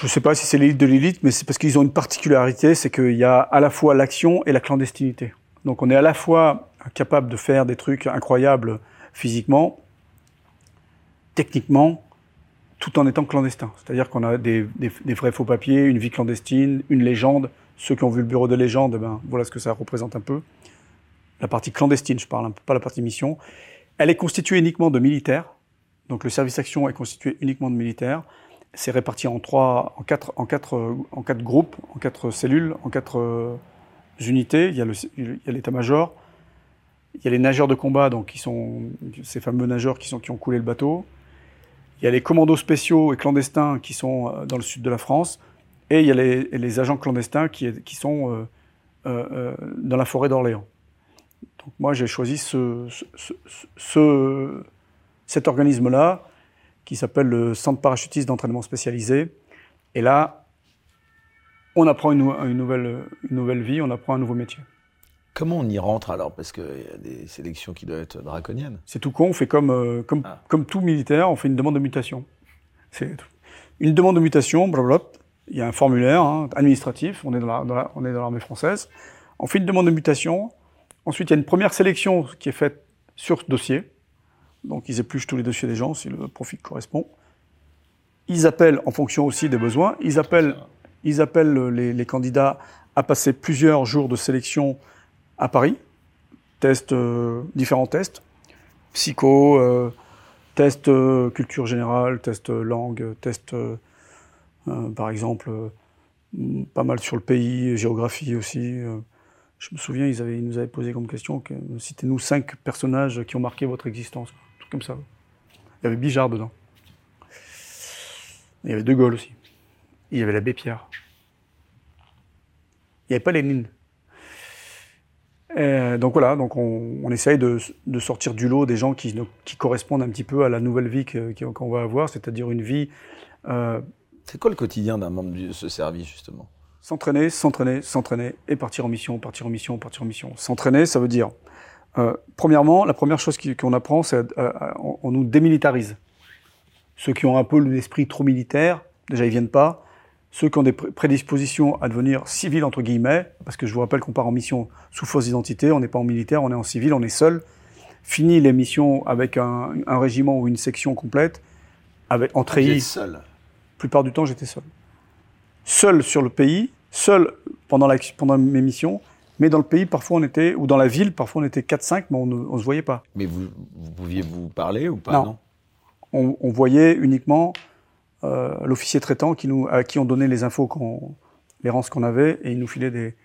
Je ne sais pas si c'est l'élite de l'élite, mais c'est parce qu'ils ont une particularité, c'est qu'il y a à la fois l'action et la clandestinité. Donc on est à la fois capable de faire des trucs incroyables physiquement, techniquement, tout en étant clandestin. C'est-à-dire qu'on a des, vrais faux papiers, une vie clandestine, une légende. Ceux qui ont vu le bureau de légende, ben, voilà ce que ça représente un peu. La partie clandestine, je parle, pas la partie mission. Elle est constituée uniquement de militaires. Donc le service action est constitué uniquement de militaires. C'est réparti en trois, en quatre, en quatre, en quatre groupes, en quatre cellules, en quatre euh, unités. Il y a l'état-major, il y a les nageurs de combat, donc qui sont ces fameux nageurs qui sont qui ont coulé le bateau. Il y a les commandos spéciaux et clandestins qui sont euh, dans le sud de la France, et il y a les, les agents clandestins qui, sont euh, dans la forêt d'Orléans. Donc moi j'ai choisi ce- ce- ce- cet organisme-là qui s'appelle le Centre parachutiste d'entraînement spécialisé. Et là, on apprend une, nou- une nouvelle, une nouvelle vie, on apprend un nouveau métier. Comment on y rentre alors? Parce qu'il y a des sélections qui doivent être draconiennes. C'est tout con, on fait comme, euh, comme, Ah. comme tout militaire, on fait une demande de mutation. C'est. Une demande de mutation, blablabla, il y a un formulaire hein, administratif, on est dans la, on est dans l'armée française. On fait une demande de mutation. Ensuite, il y a une première sélection qui est faite sur ce dossier. Donc, ils épluchent tous les dossiers des gens si le profil correspond. Ils appellent en fonction aussi des besoins. Ils appellent, ils appellent les, les candidats à passer plusieurs jours de sélection à Paris. Tests, euh, différents tests. Psycho, euh, test euh, culture générale, test euh, langue, test, par exemple, pas mal sur le pays, géographie aussi. je me souviens, ils, avaient, ils nous avaient posé comme question que citez-nous cinq personnages qui ont marqué votre existence. Comme ça. Il y avait Bijard dedans. Il y avait De Gaulle aussi. Il y avait l'abbé Pierre. Il n'y avait pas Lénine. Euh, donc voilà, donc on, on essaye de, de sortir du lot des gens qui, correspondent un petit peu à la nouvelle vie qu'on va avoir, c'est-à-dire une vie euh, C'est quoi le quotidien d'un membre de ce service, justement? S'entraîner, s'entraîner, s'entraîner et partir en mission, partir en mission, partir en mission. S'entraîner, ça veut dire, euh, premièrement, la première chose qu'on apprend, c'est euh, euh, on, on nous démilitarise. Ceux qui ont un peu l'esprit trop militaire, déjà ils viennent pas. Ceux qui ont des pré- prédispositions à devenir civils entre guillemets, parce que je vous rappelle qu'on part en mission sous fausse identité, on n'est pas en militaire, on est en civil, on est seul. Fini les missions avec un, un régiment ou une section complète, avec en treillis seul. plupart du temps, j'étais seul. Seul sur le pays, seul pendant, la, pendant mes missions, mais dans le pays, parfois on était, ou dans la ville, parfois on était 4-5, mais on ne on se voyait pas. Mais vous, vous pouviez vous parler ou pas Non. On, on voyait uniquement euh, l'officier traitant qui nous, à qui on donnait les infos, qu'on, les rances qu'on avait, et il nous filait des,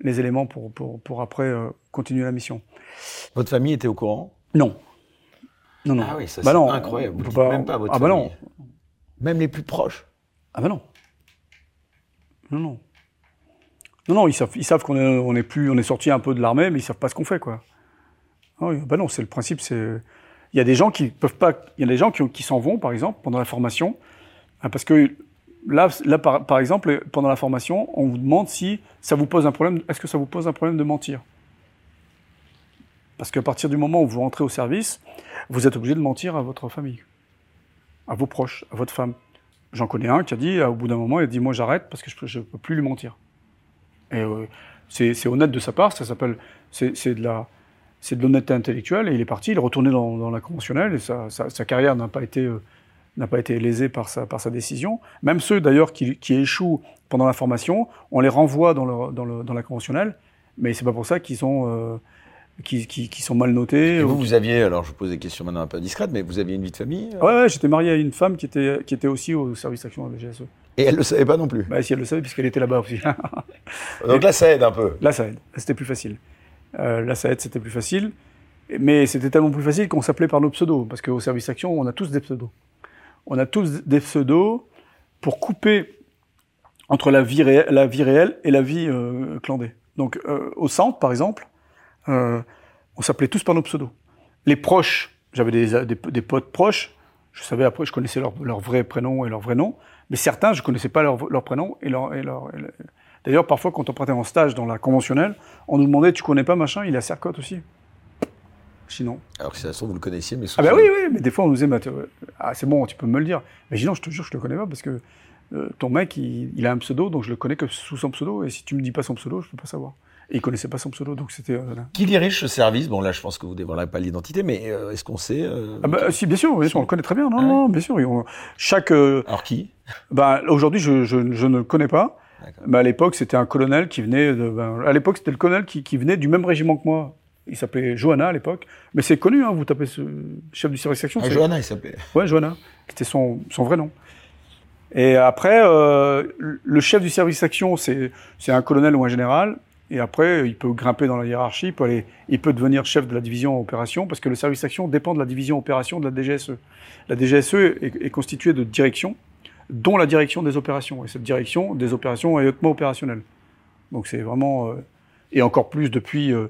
les éléments pour, pour, pour après euh, continuer la mission. Votre famille était au courant? Non. Non, non. Ah oui, ça Bah c'est non, incroyable. Vous dites pas- même pas à votre Ah bah famille. non. Même les plus proches? Ah ben non. Non, non. Non, non, ils savent, qu'on est, on est sorti un peu de l'armée, mais ils savent pas ce qu'on fait, quoi. Ben non, c'est le principe, c'est. Il y a des gens qui peuvent pas, il y a des gens qui, qui s'en vont, par exemple, pendant la formation, hein, parce que là, là par, par exemple, pendant la formation, on vous demande si ça vous pose un problème, est-ce que ça vous pose un problème de mentir? Parce qu'à partir du moment où vous rentrez au service, vous êtes obligé de mentir à votre famille, à vos proches, à votre femme. J'en connais un qui a dit, au bout d'un moment, il a dit, moi j'arrête parce que je ne peux plus lui mentir. Et euh, c'est honnête de sa part, ça s'appelle, c'est de la, c'est de l'honnêteté intellectuelle. Et il est parti, il est retourné dans, dans la conventionnelle et sa, sa, sa carrière n'a pas été euh, n'a pas été lésée par sa, par sa décision. Même ceux d'ailleurs qui, qui échouent pendant la formation, on les renvoie dans, le, dans, le, dans la conventionnelle, mais c'est pas pour ça qu'ils sont euh, qui, qui, qui sont mal notés. Et ou vous, vous aviez, alors je vous pose des questions maintenant un peu discrètes, mais vous aviez une vie de famille euh? Ouais, ouais, j'étais marié à une femme qui était, qui était aussi au service action de la GSE. Et elle ne le savait pas non plus. Bah, si elle le savait, puisqu'elle était là-bas aussi. Donc là, ça aide un peu. là, ça aide. C'était plus facile. Euh, là, ça aide, c'était plus facile. Mais c'était tellement plus facile qu'on s'appelait par nos pseudos. Parce qu'au service action, on a tous des pseudos. On a tous des pseudos pour couper entre la vie, réelle, la vie réelle et la vie euh, clandée. Donc, euh, au centre, par exemple, euh, on s'appelait tous par nos pseudos. Les proches, j'avais des, des, des potes proches, je savais après, je connaissais leur, leur vrai prénom et leur vrai nom, mais certains, je connaissais pas leur, leur prénom et leur... Et leur, et leur- D'ailleurs, parfois, quand on partait en stage dans la conventionnelle, on nous demandait, tu connais pas machin, il est à Sercotte aussi. Sinon. Alors que si ça se trouve, vous le connaissiez, mais Ah ben son- oui, oui, mais des fois, on nous disait, bah, ah, c'est bon, tu peux me le dire. Mais sinon, je te jure, je le connais pas parce que euh, ton mec, il, il a un pseudo, donc je le connais que sous son pseudo, et si tu me dis pas son pseudo, je peux pas savoir. Et il connaissait pas son pseudo, donc c'était... euh. Qui dirige ce service Bon, là, je pense que vous ne dévoilerez pas l'identité, mais euh, est-ce qu'on sait euh, Ah bah, si, bien sûr, bien sûr, on le connaît très bien. Non, Ah ouais non, bien sûr. on- chaque, euh, Alors qui? ben, aujourd'hui, je, je, je ne le connais pas. Mais à l'époque, c'était un colonel qui venait. De, ben, à l'époque, c'était le colonel qui, qui venait du même régiment que moi. Il s'appelait Johanna à l'époque. Mais c'est connu, hein, vous tapez ce chef du service action. Ah, Johanna, il s'appelait. Ouais, Johanna. C'était son, son vrai nom. Et après, euh, le chef du service action, c'est c'est un colonel ou un général. Et après, il peut grimper dans la hiérarchie, il peut, devenir chef de la division opération, parce que le service action dépend de la division opération de la DGSE. La DGSE est, constituée de directions, dont la direction des opérations. Et cette direction des opérations est hautement opérationnelle. Donc c'est vraiment... euh, et encore plus depuis, euh,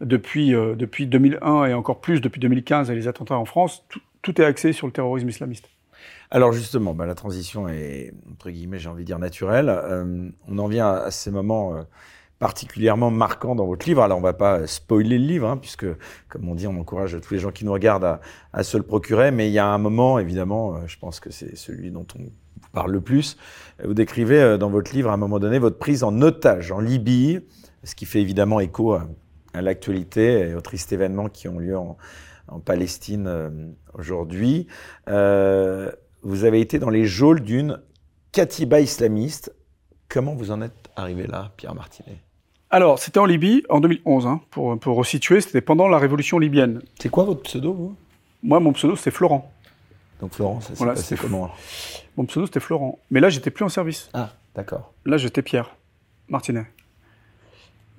depuis, euh, depuis 2001 et encore plus depuis 2015 et les attentats en France, tout, est axé sur le terrorisme islamiste. Alors justement, bah, la transition est, entre guillemets, j'ai envie de dire naturelle. On en vient à ces moments particulièrement marquants dans votre livre. Alors on va pas spoiler le livre, hein, puisque, comme on dit, on encourage tous les gens qui nous regardent à, se le procurer. Mais il y a un moment, évidemment, euh, je pense que c'est celui dont on parle le plus. Vous décrivez euh, dans votre livre à un moment donné votre prise en otage en Libye, ce qui fait évidemment écho à, l'actualité et aux tristes événements qui ont lieu en, Palestine euh, aujourd'hui. Vous avez été dans les geôles d'une katiba islamiste. Comment vous en êtes arrivé là, Pierre Martinet? Alors, c'était en Libye en 2011, hein, pour, pour resituer, c'était pendant la révolution libyenne. C'est quoi votre pseudo, vous? Moi, mon pseudo, c'était Florent. Donc Florent, ça s'est passé comment Mon pseudo, c'était Florent. Mais là, j'étais plus en service. Ah, d'accord. Là, j'étais Pierre Martinet.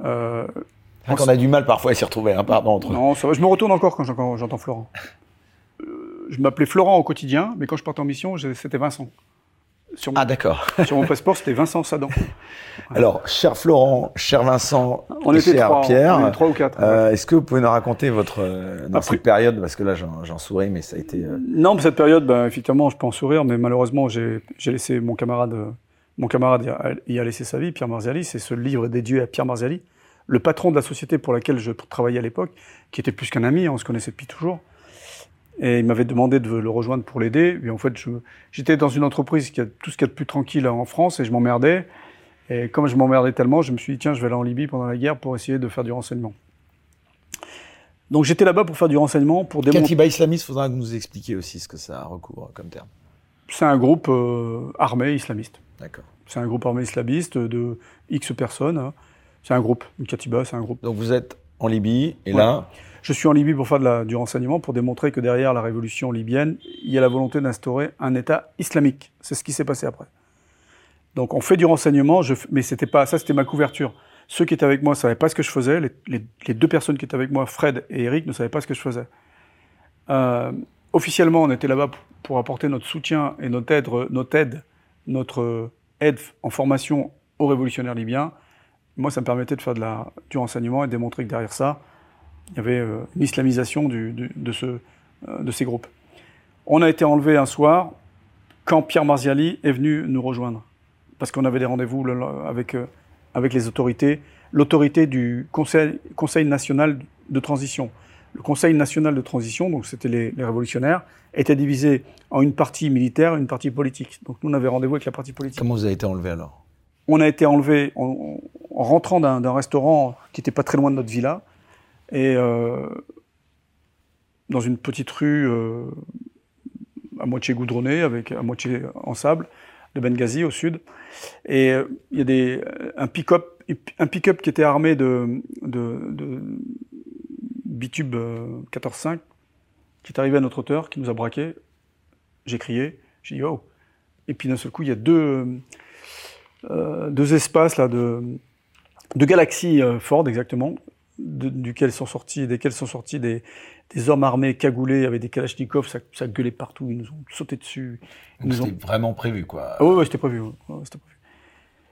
Euh, ah, on a du mal parfois à s'y retrouver, hein, pardon. Entre... Non, ça va. je me retourne encore quand j'entends Florent. Euh, je m'appelais Florent au quotidien, mais quand je partais en mission, c'était Vincent. Ah d'accord. sur mon passeport, c'était Vincent Sadan. Alors, cher Florent, cher Vincent, on était cher Pierre, on trois ou quatre. Euh, est-ce que vous pouvez nous raconter votre euh, dans cette période, parce que là j'en souris, mais ça a été. Non, mais cette période, ben, effectivement, je peux en sourire, mais malheureusement, j'ai laissé mon camarade, mon camarade y a laissé sa vie, Pierre Marziali. C'est ce livre dédié à Pierre Marziali le patron de la société pour laquelle je travaillais à l'époque, qui était plus qu'un ami, hein, on se connaissait depuis toujours, et il m'avait demandé de le rejoindre pour l'aider. Et en fait, j'étais dans une entreprise qui a tout ce qu'il y a de plus tranquille en France, et je m'emmerdais. Et comme je m'emmerdais tellement, je me suis dit, tiens, je vais aller en Libye pendant la guerre pour essayer de faire du renseignement. Donc j'étais là-bas pour faire du renseignement, pour démontrer... Katiba islamiste, faudra que nous expliquiez aussi ce que ça recouvre comme terme. C'est un groupe euh, armé islamiste. D'accord. C'est un groupe armé islamiste de X personnes. Hein. C'est un groupe, une Katiba, c'est un groupe. Donc vous êtes en Libye, et là Je suis en Libye pour faire du renseignement, pour démontrer que derrière la révolution libyenne, il y a la volonté d'instaurer un État islamique. C'est ce qui s'est passé après. Donc on fait du renseignement, mais c'était pas ça, c'était ma couverture. Ceux qui étaient avec moi ne savaient pas ce que je faisais. Les, deux personnes qui étaient avec moi, Fred et Eric, ne savaient pas ce que je faisais. Euh, officiellement, on était là-bas pour apporter notre soutien et notre aide, notre aide, notre aide en formation aux révolutionnaires libyens moi, ça me permettait de faire du renseignement et de démontrer que derrière ça, il y avait euh, une islamisation de, ce, euh, de ces groupes. On a été enlevé un soir quand Pierre Marziali est venu nous rejoindre. Parce qu'on avait des rendez-vous avec, euh, avec les autorités, l'autorité du Conseil, Conseil national de transition. Le Conseil national de transition, donc c'était les, les, révolutionnaires, était divisé en une partie militaire et une partie politique. Donc nous, on avait rendez-vous avec la partie politique. Comment vous avez été enlevé alors? On a été enlevé en, rentrant d'un restaurant qui n'était pas très loin de notre villa, et euh, dans une petite rue euh, à moitié goudronnée, avec à moitié en sable, de Benghazi au sud. Et euh, il y a des, un pick-up un pick-up qui était armé de, de, bitube 14.5 qui est arrivé à notre hauteur, qui nous a braqué. J'ai crié, j'ai dit oh. Et puis d'un seul coup, il y a deux, deux espaces là de, de galaxies Ford exactement, duquel sont sortis, desquels sont sortis des, des hommes armés cagoulés avec des kalachnikovs, ça, ça, gueulait partout, ils nous ont sauté dessus. C'était vraiment prévu quoi. Ah, oui, c'était prévu.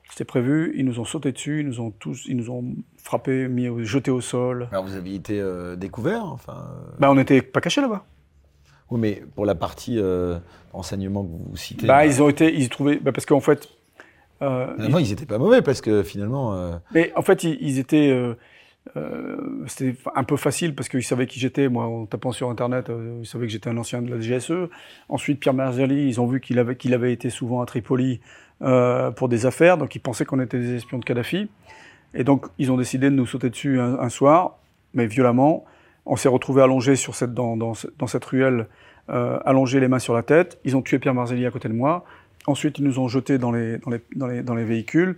c'était prévu. Ils nous ont sauté dessus, ils nous ont tous, ils nous ont frappé, mis, jetés au sol. Alors vous aviez été euh, découvert, enfin. Bah on n'était pas cachés là-bas. Oui, mais pour la partie enseignement que vous citez. Bah, ils ont été, ils trouvaient, bah, parce qu'en fait, euh, ils... ils n'étaient pas mauvais parce que finalement. Euh, Mais en fait, ils, étaient. Euh, c'était un peu facile parce qu'ils savaient qui j'étais. Moi, en tapant sur Internet, euh, ils savaient que j'étais un ancien de la DGSE. Ensuite, Pierre Marzali, ils ont vu qu'il avait, qu'il avait été souvent à Tripoli euh, pour des affaires, donc ils pensaient qu'on était des espions de Kadhafi. Et donc, ils ont décidé de nous sauter dessus un, soir, mais violemment. On s'est retrouvé allongé sur cette, dans, cette ruelle, euh, allongé les mains sur la tête. Ils ont tué Pierre Marzali à côté de moi. Ensuite, ils nous ont jetés dans les, dans les, dans les, dans les véhicules,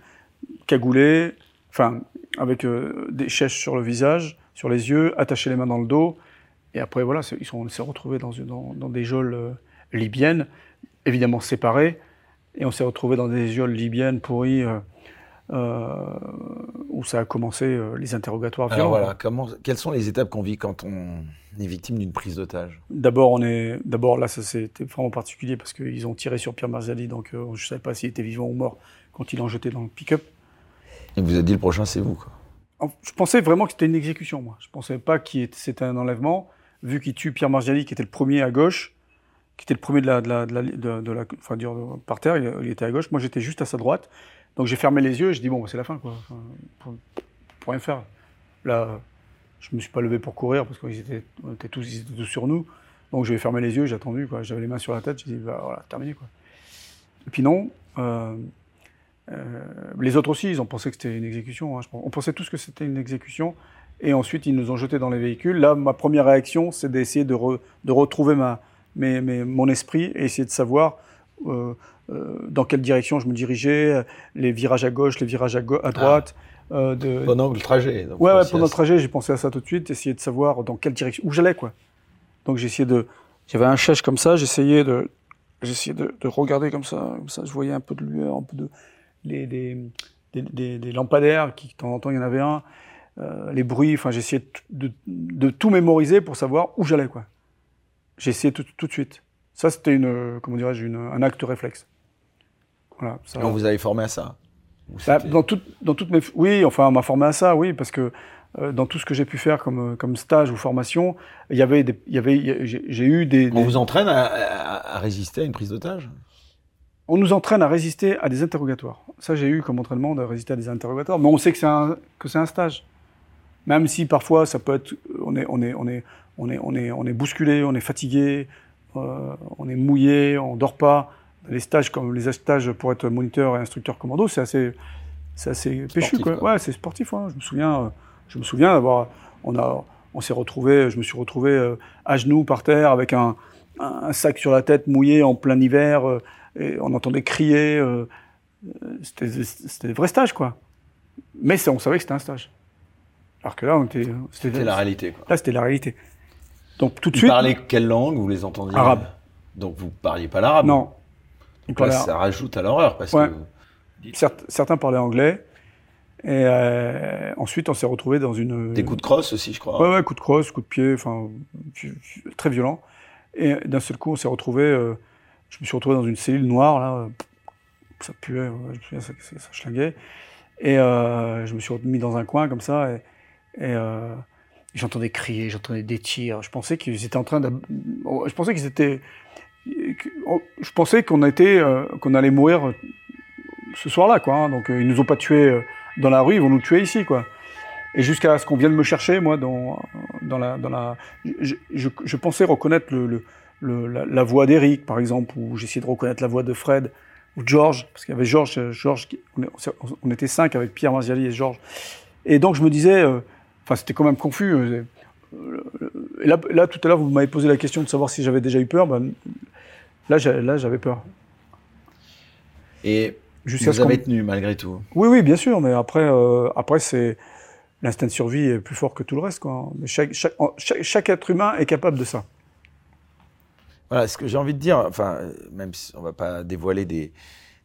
cagoulés, enfin, avec euh, des chèches sur le visage, sur les yeux, attachés les mains dans le dos. Et après, voilà, ils sont, on s'est retrouvés dans, dans, dans, des geôles euh, libyennes, évidemment séparées. Et on s'est retrouvés dans des geôles libyennes pourries. Euh, euh, où ça a commencé les interrogatoires Alors voilà, comment, quelles sont les étapes qu'on vit quand on est victime d'une prise d'otage? D'abord, on est, d'abord là, ça c'était vraiment particulier parce qu'ils ont tiré sur Pierre Marzali, donc je ne savais pas s'il était vivant ou mort quand ils l'ont jeté dans le pick-up. Et vous avez dit le prochain, c'est vous quoi. Je pensais vraiment que c'était une exécution, moi. Je pensais pas que c'était un enlèvement, vu qu'il tue Pierre Marzali, qui était le premier à gauche, qui était le premier de la, de la, de la, de la, enfin, par terre, il était à gauche. Moi, j'étais juste à sa droite. Donc j'ai fermé les yeux et je dis bon, bah, c'est la fin, quoi. pour, rien faire. Là, je me suis pas levé pour courir parce qu'ils étaient, étaient tous, ils étaient tous sur nous. Donc j'ai fermé les yeux, j'ai attendu, quoi. J'avais les mains sur la tête, j'ai dit bah, voilà, terminé, quoi. Et puis non. Les autres aussi, ils ont pensé que c'était une exécution. Hein, on pensait tous que c'était une exécution. Et ensuite, ils nous ont jetés dans les véhicules. Là, ma première réaction, c'est d'essayer de, de, retrouver ma, mes, mon esprit et essayer de savoir euh, euh, dans quelle direction je me dirigeais, les virages à gauche, les virages à, à droite. Ah. Euh, de... Pendant le trajet. Donc ouais, ouais pendant le trajet, j'ai pensé à ça tout de suite, essayer de savoir dans quelle direction, où j'allais, quoi. Donc j'ai essayé de, j'avais un chèche comme ça, j'essayais de, j'essayais de, de, regarder comme ça, comme ça, je voyais un peu de lumière, un peu de, les, des, des, des, lampadaires, qui de temps en temps il y en avait un, euh, les bruits, enfin j'essayais de, de, tout mémoriser pour savoir où j'allais, quoi. J'ai essayé tout, tout de suite. Ça, c'était une, comment dirais-je, un acte réflexe. Voilà, ça, Et on vous avez formé à ça bah, dans, tout, dans toutes mes, oui, enfin, on m'a formé à ça, oui, parce que euh, dans tout ce que j'ai pu faire comme, comme stage ou formation, il y avait, des, il y avait, j'ai eu des. On vous entraîne à, à, résister à une prise d'otage? On nous entraîne à résister à des interrogatoires. Ça, j'ai eu comme entraînement de résister à des interrogatoires, mais on sait que c'est un, que c'est un stage. Même si parfois ça peut être, on est, on est, on est, on est, on est, on est bousculé, on est fatigué, euh, on est mouillé, on dort pas. Les stages comme les stages pour être moniteur et instructeur commando, c'est assez, c'est assez péchu quoi. Ouais, c'est sportif. Hein. Je me souviens, euh, je me souviens d'avoir, on a, on s'est retrouvé, je me suis retrouvé euh, à genoux par terre avec un, un, sac sur la tête mouillé en plein hiver et on entendait crier. c'était, des vrais stages quoi. Mais on savait que c'était un stage. Alors que là, on était. C'était la réalité. Quoi. Là, c'était la réalité. Donc tout de Ils suite. parlaient quelle langue Vous les entendiez? Arabe. Donc vous parliez pas l'arabe Non. Donc là, ça rajoute à l'horreur parce que. certains parlaient anglais. Et euh, ensuite, on s'est retrouvé dans une. Des coups de crosse aussi, je crois. Ouais, ouais, coups de crosse, coups de pied, enfin, très violent. Et d'un seul coup, on s'est retrouvé. Euh, je me suis retrouvé dans une cellule noire là. Ça puait, ça, ça, schlinguait. Et euh, je me suis mis dans un coin comme ça. Et, euh, j'entendais crier, j'entendais des tirs. Je pensais qu'ils étaient en train de. Je pensais qu'ils étaient. Je pensais qu'on euh, qu'on allait mourir ce soir-là, quoi. Hein. Donc ils nous ont pas tués dans la rue, ils vont nous tuer ici, quoi. Et jusqu'à ce qu'on vienne me chercher, moi, dans, dans la, je, pensais reconnaître le, la, la, voix d'Eric, par exemple, ou j'essayais de reconnaître la voix de Fred ou de Georges, parce qu'il y avait Georges, Georges, on, on, était cinq avec Pierre Marziali et Georges. Et donc je me disais, Enfin, c'était quand même confus. Euh, et là, là tout à l'heure, vous m'avez posé la question de savoir si j'avais déjà eu peur. Ben, là, j'avais peur. Et Jusqu'à vous avez tenu malgré tout. Oui, oui, bien sûr. Mais après, euh, après c'est l'instinct de survie est plus fort que tout le reste. Quoi. Mais chaque, chaque, chaque, être humain est capable de ça. Voilà, ce que j'ai envie de dire, enfin, même si on va pas dévoiler des,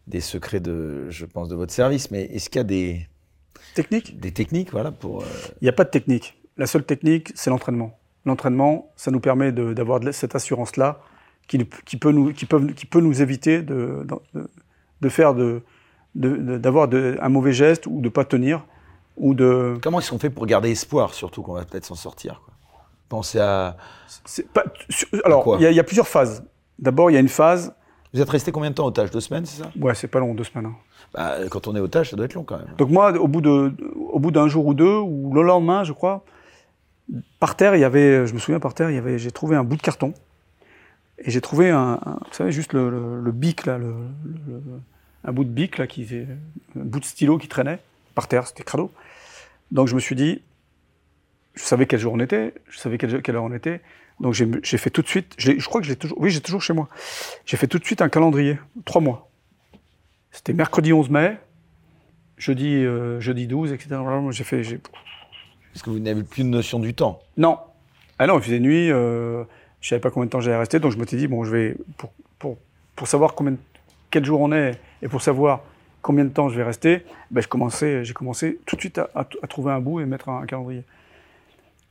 des secrets de, je pense, de votre service, mais est-ce qu'il y a des, Technique Des techniques, voilà. pour. Euh, Il n'y a pas de technique. La seule technique, c'est l'entraînement. L'entraînement, ça nous permet d'avoir cette assurance-là qui, qui, peut nous, qui, qui peut nous éviter de, de, de faire de, d'avoir un mauvais geste ou de pas tenir ou de. Comment ils sont faits pour garder espoir, surtout qu'on va peut-être s'en sortir quoi? Pensez à. Pas, alors, il y, y, a plusieurs phases. D'abord, il y a une phase. Vous êtes resté combien de temps otage Deux semaines, c'est ça? Ouais, c'est pas long, deux semaines. Hein. Bah, quand on est otage, ça doit être long quand même. Donc moi, au bout de, au bout d'un jour ou deux, ou le lendemain, je crois, par terre, il y avait, je me souviens par terre, il y avait, j'ai trouvé un bout de carton. Et j'ai trouvé un, vous savez, juste le, le, bic là, le, un bout de bic là, qui, un bout de stylo qui traînait par terre, c'était crado. Donc je me suis dit, je savais quel jour on était, je savais quelle, quelle heure on était. Donc j'ai fait tout de suite, je crois que j'ai toujours, oui, j'ai toujours chez moi. J'ai fait tout de suite un calendrier, trois mois. C'était mercredi 11 mai, jeudi, euh, jeudi 12, etc. J'ai fait. Est-ce que vous n'avez plus de notion du temps Non. Ah non, il faisait nuit, euh, je savais pas combien de temps j'allais rester, donc je m'étais dit, bon, je vais. Pour, pour, pour savoir combien, quel jour on est et pour savoir combien de temps je vais rester, ben, j'ai commencé tout de suite à, à, trouver un bout et mettre un, calendrier.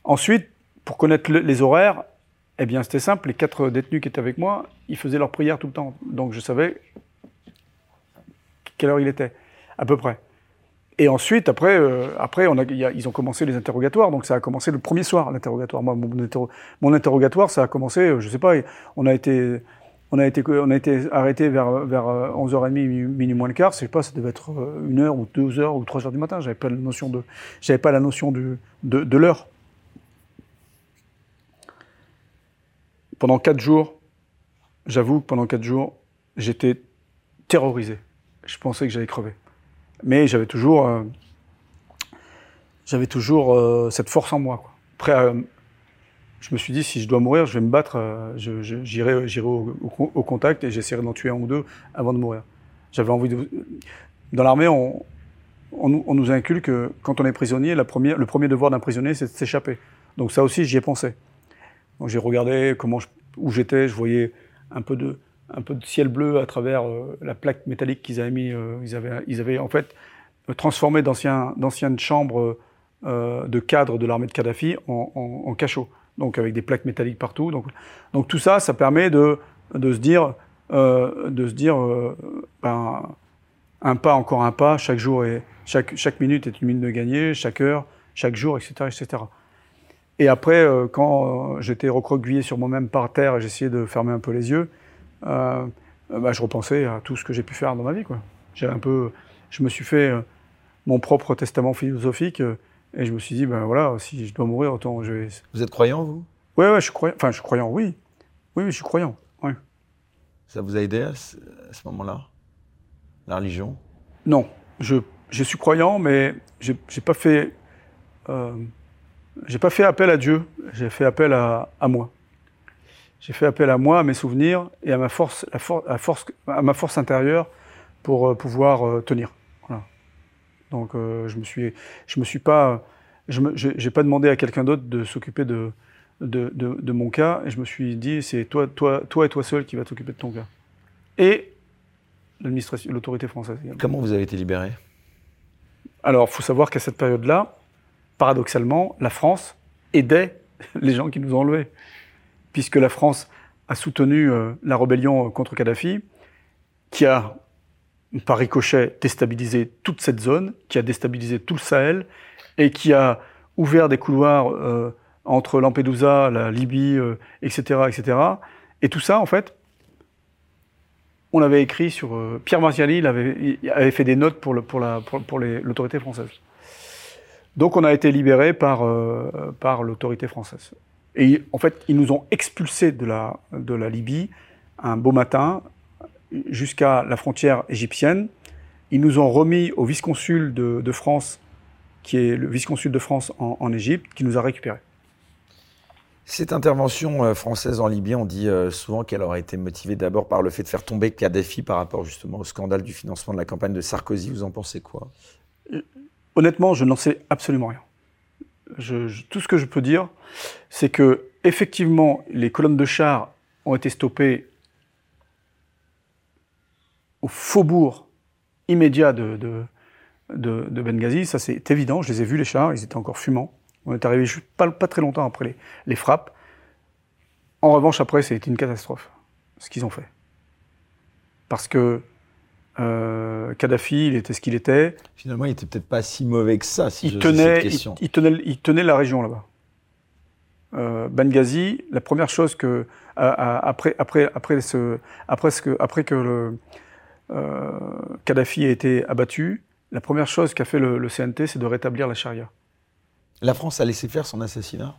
Ensuite, pour connaître les horaires, eh bien, c'était simple. Les quatre détenus qui étaient avec moi, ils faisaient leur prière tout le temps. Donc, je savais quelle heure il était, à peu près. Et ensuite, après, euh, après ils ont commencé les interrogatoires, donc ça a commencé le premier soir, l'interrogatoire. Moi, mon, interrogatoire, ça a commencé, euh, je sais pas, on a été, on a été, on a été arrêté vers, vers 11h30, euh, minuit moins le quart, je sais pas, ça devait être une heure ou deux heures ou trois heures du matin, j'avais pas la notion de, j'avais pas la notion de, de l'heure. Pendant quatre jours, j'avoue que pendant quatre jours, j'étais terrorisé. Je pensais que j'allais crever. Mais j'avais toujours, euh, j'avais toujours euh, cette force en moi. Quoi. Après, euh, je me suis dit, si je dois mourir, je vais me battre, j'irai, au, au- contact et j'essaierai d'en tuer un ou deux avant de mourir. J'avais envie. Dans l'armée, on, nous- inculque que quand on est prisonnier, le premier devoir d'un prisonnier, c'est de s'échapper. Donc ça aussi, j'y ai pensé. Donc j'ai regardé comment je- où j'étais, je voyais un peu de, un peu de ciel bleu à travers euh, la plaque métallique qu'ils avaient mis. euh, ils, avaient, ils avaient en fait euh, transformé d'anciennes chambres euh, de cadres de l'armée de Kadhafi en, en, cachot. Donc avec des plaques métalliques partout. Donc, donc tout ça, ça permet de, de se dire, euh, de se dire ben, un pas, encore un pas, chaque jour et chaque, chaque minute est une minute de gagner, chaque heure, chaque jour, etc. etc. Et après, euh, quand euh, j'étais recroquevillé sur moi-même par terre et j'essayais de fermer un peu les yeux, euh, bah, je repensais à tout ce que j'ai pu faire dans ma vie. Quoi. Un peu, je me suis fait mon propre testament philosophique et je me suis dit, ben voilà, si je dois mourir, autant je vais. Vous êtes croyant, vous? Ouais, ouais, je suis croyant. Enfin, je suis croyant, oui. Oui, oui, je suis croyant. Ouais. Ça vous a aidé à ce, moment-là? La religion? Non, je, je suis croyant, mais j'ai j'ai pas fait, euh, j'ai pas fait appel à Dieu. J'ai fait appel à, à moi. J'ai fait appel à moi, à mes souvenirs et à ma force, for- à force, à ma force intérieure pour euh, pouvoir euh, tenir. Voilà. Donc, euh, je me suis, je me suis pas, je j'ai pas demandé à quelqu'un d'autre de s'occuper de, de, de, de mon cas, et je me suis dit, c'est toi, toi, toi et toi seul qui va t'occuper de ton cas. Et l'administration, l'autorité française également. Comment vous avez été libéré? Alors, il faut savoir qu'à cette période-là, paradoxalement, la France aidait les gens qui nous ont enlevés. Puisque la France a soutenu euh, la rébellion euh, contre Kadhafi, qui a, par ricochet, déstabilisé toute cette zone, qui a déstabilisé tout le Sahel, et qui a ouvert des couloirs euh, entre Lampedusa, la Libye, etc., etc. Et tout ça, en fait, on avait écrit sur Pierre Martiali, il avait, fait des notes pour l'autorité française. Donc on a été libéré par euh, par l'autorité française. Et en fait, ils nous ont expulsés de la Libye un beau matin jusqu'à la frontière égyptienne. Ils nous ont remis au vice-consul de, de France, qui est le vice-consul de France en, en Égypte, qui nous a récupérés. Cette intervention euh, française en Libye, on dit euh, souvent qu'elle aurait été motivée d'abord par le fait de faire tomber Kadhafi par rapport justement au scandale du financement de la campagne de Sarkozy. Vous en pensez quoi? Honnêtement, je n'en sais absolument rien. Tout ce que je peux dire, c'est que effectivement, les colonnes de chars ont été stoppées au faubourg immédiat de, Benghazi. Ça, c'est évident. Je les ai vus, les chars. Ils étaient encore fumants. On est arrivé juste pas, pas très longtemps après les, les frappes. En revanche, après, c'était une catastrophe, ce qu'ils ont fait. Parce que euh, Kadhafi, il était ce qu'il était. Finalement, il était peut-être pas si mauvais que ça, si il je tenait, cette il, tenait, il tenait la région là-bas. Euh, Benghazi, la première chose que à- à- après après après ce après ce que après que le euh, Kadhafi a été abattu, la première chose qu'a fait le, le CNT, c'est de rétablir la charia. La France a laissé faire son assassinat?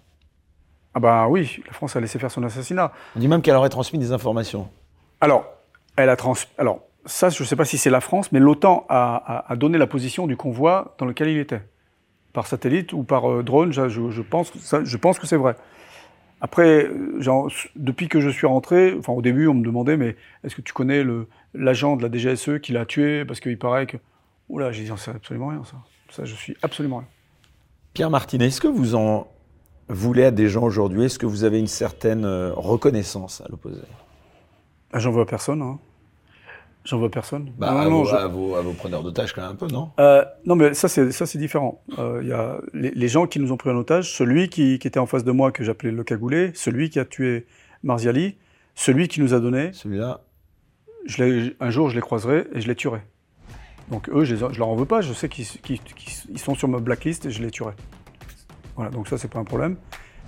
Ah bah oui, la France a laissé faire son assassinat. On dit même qu'elle aurait transmis des informations. Alors, elle a trans. Alors, ça, je ne sais pas si c'est la France, mais l'OTAN a, a- a donné la position du convoi dans lequel il était, par satellite ou par euh, drone. Je, pense, que ça- je pense que c'est vrai. Après, euh, genre, depuis que je suis rentré, enfin au début, on me demandait, mais est-ce que tu connais l'agent de la DGSE qui l'a tué? Parce qu'il paraît que. Oula, j'ai dit, c'est absolument rien, ça. Ça, je suis absolument rien. Pierre Martinet, est-ce que vous en voulez à des gens aujourd'hui? Est-ce que vous avez une certaine euh, reconnaissance à l'opposé? Ah, J'en veux à personne. Hein. J'en veux à personne. bah, Non, à, non, vos, je- à vos- à vos preneurs d'otages, quand même un peu, non? Euh, non, mais ça, c'est ça, c'est différent. Euh, Il y a les, les gens qui nous ont pris en otage, celui qui, qui était en face de moi, que j'appelais le cagoulé, celui qui a tué Marziali, celui qui nous a donné, Celui-là, je un jour, je les croiserai et je les tuerai. Donc eux, je, je leur en veux pas, je sais qu'ils qu'ils- qu'ils- ils sont sur ma blacklist et je les tuerai. Voilà, donc ça, c'est pas un problème.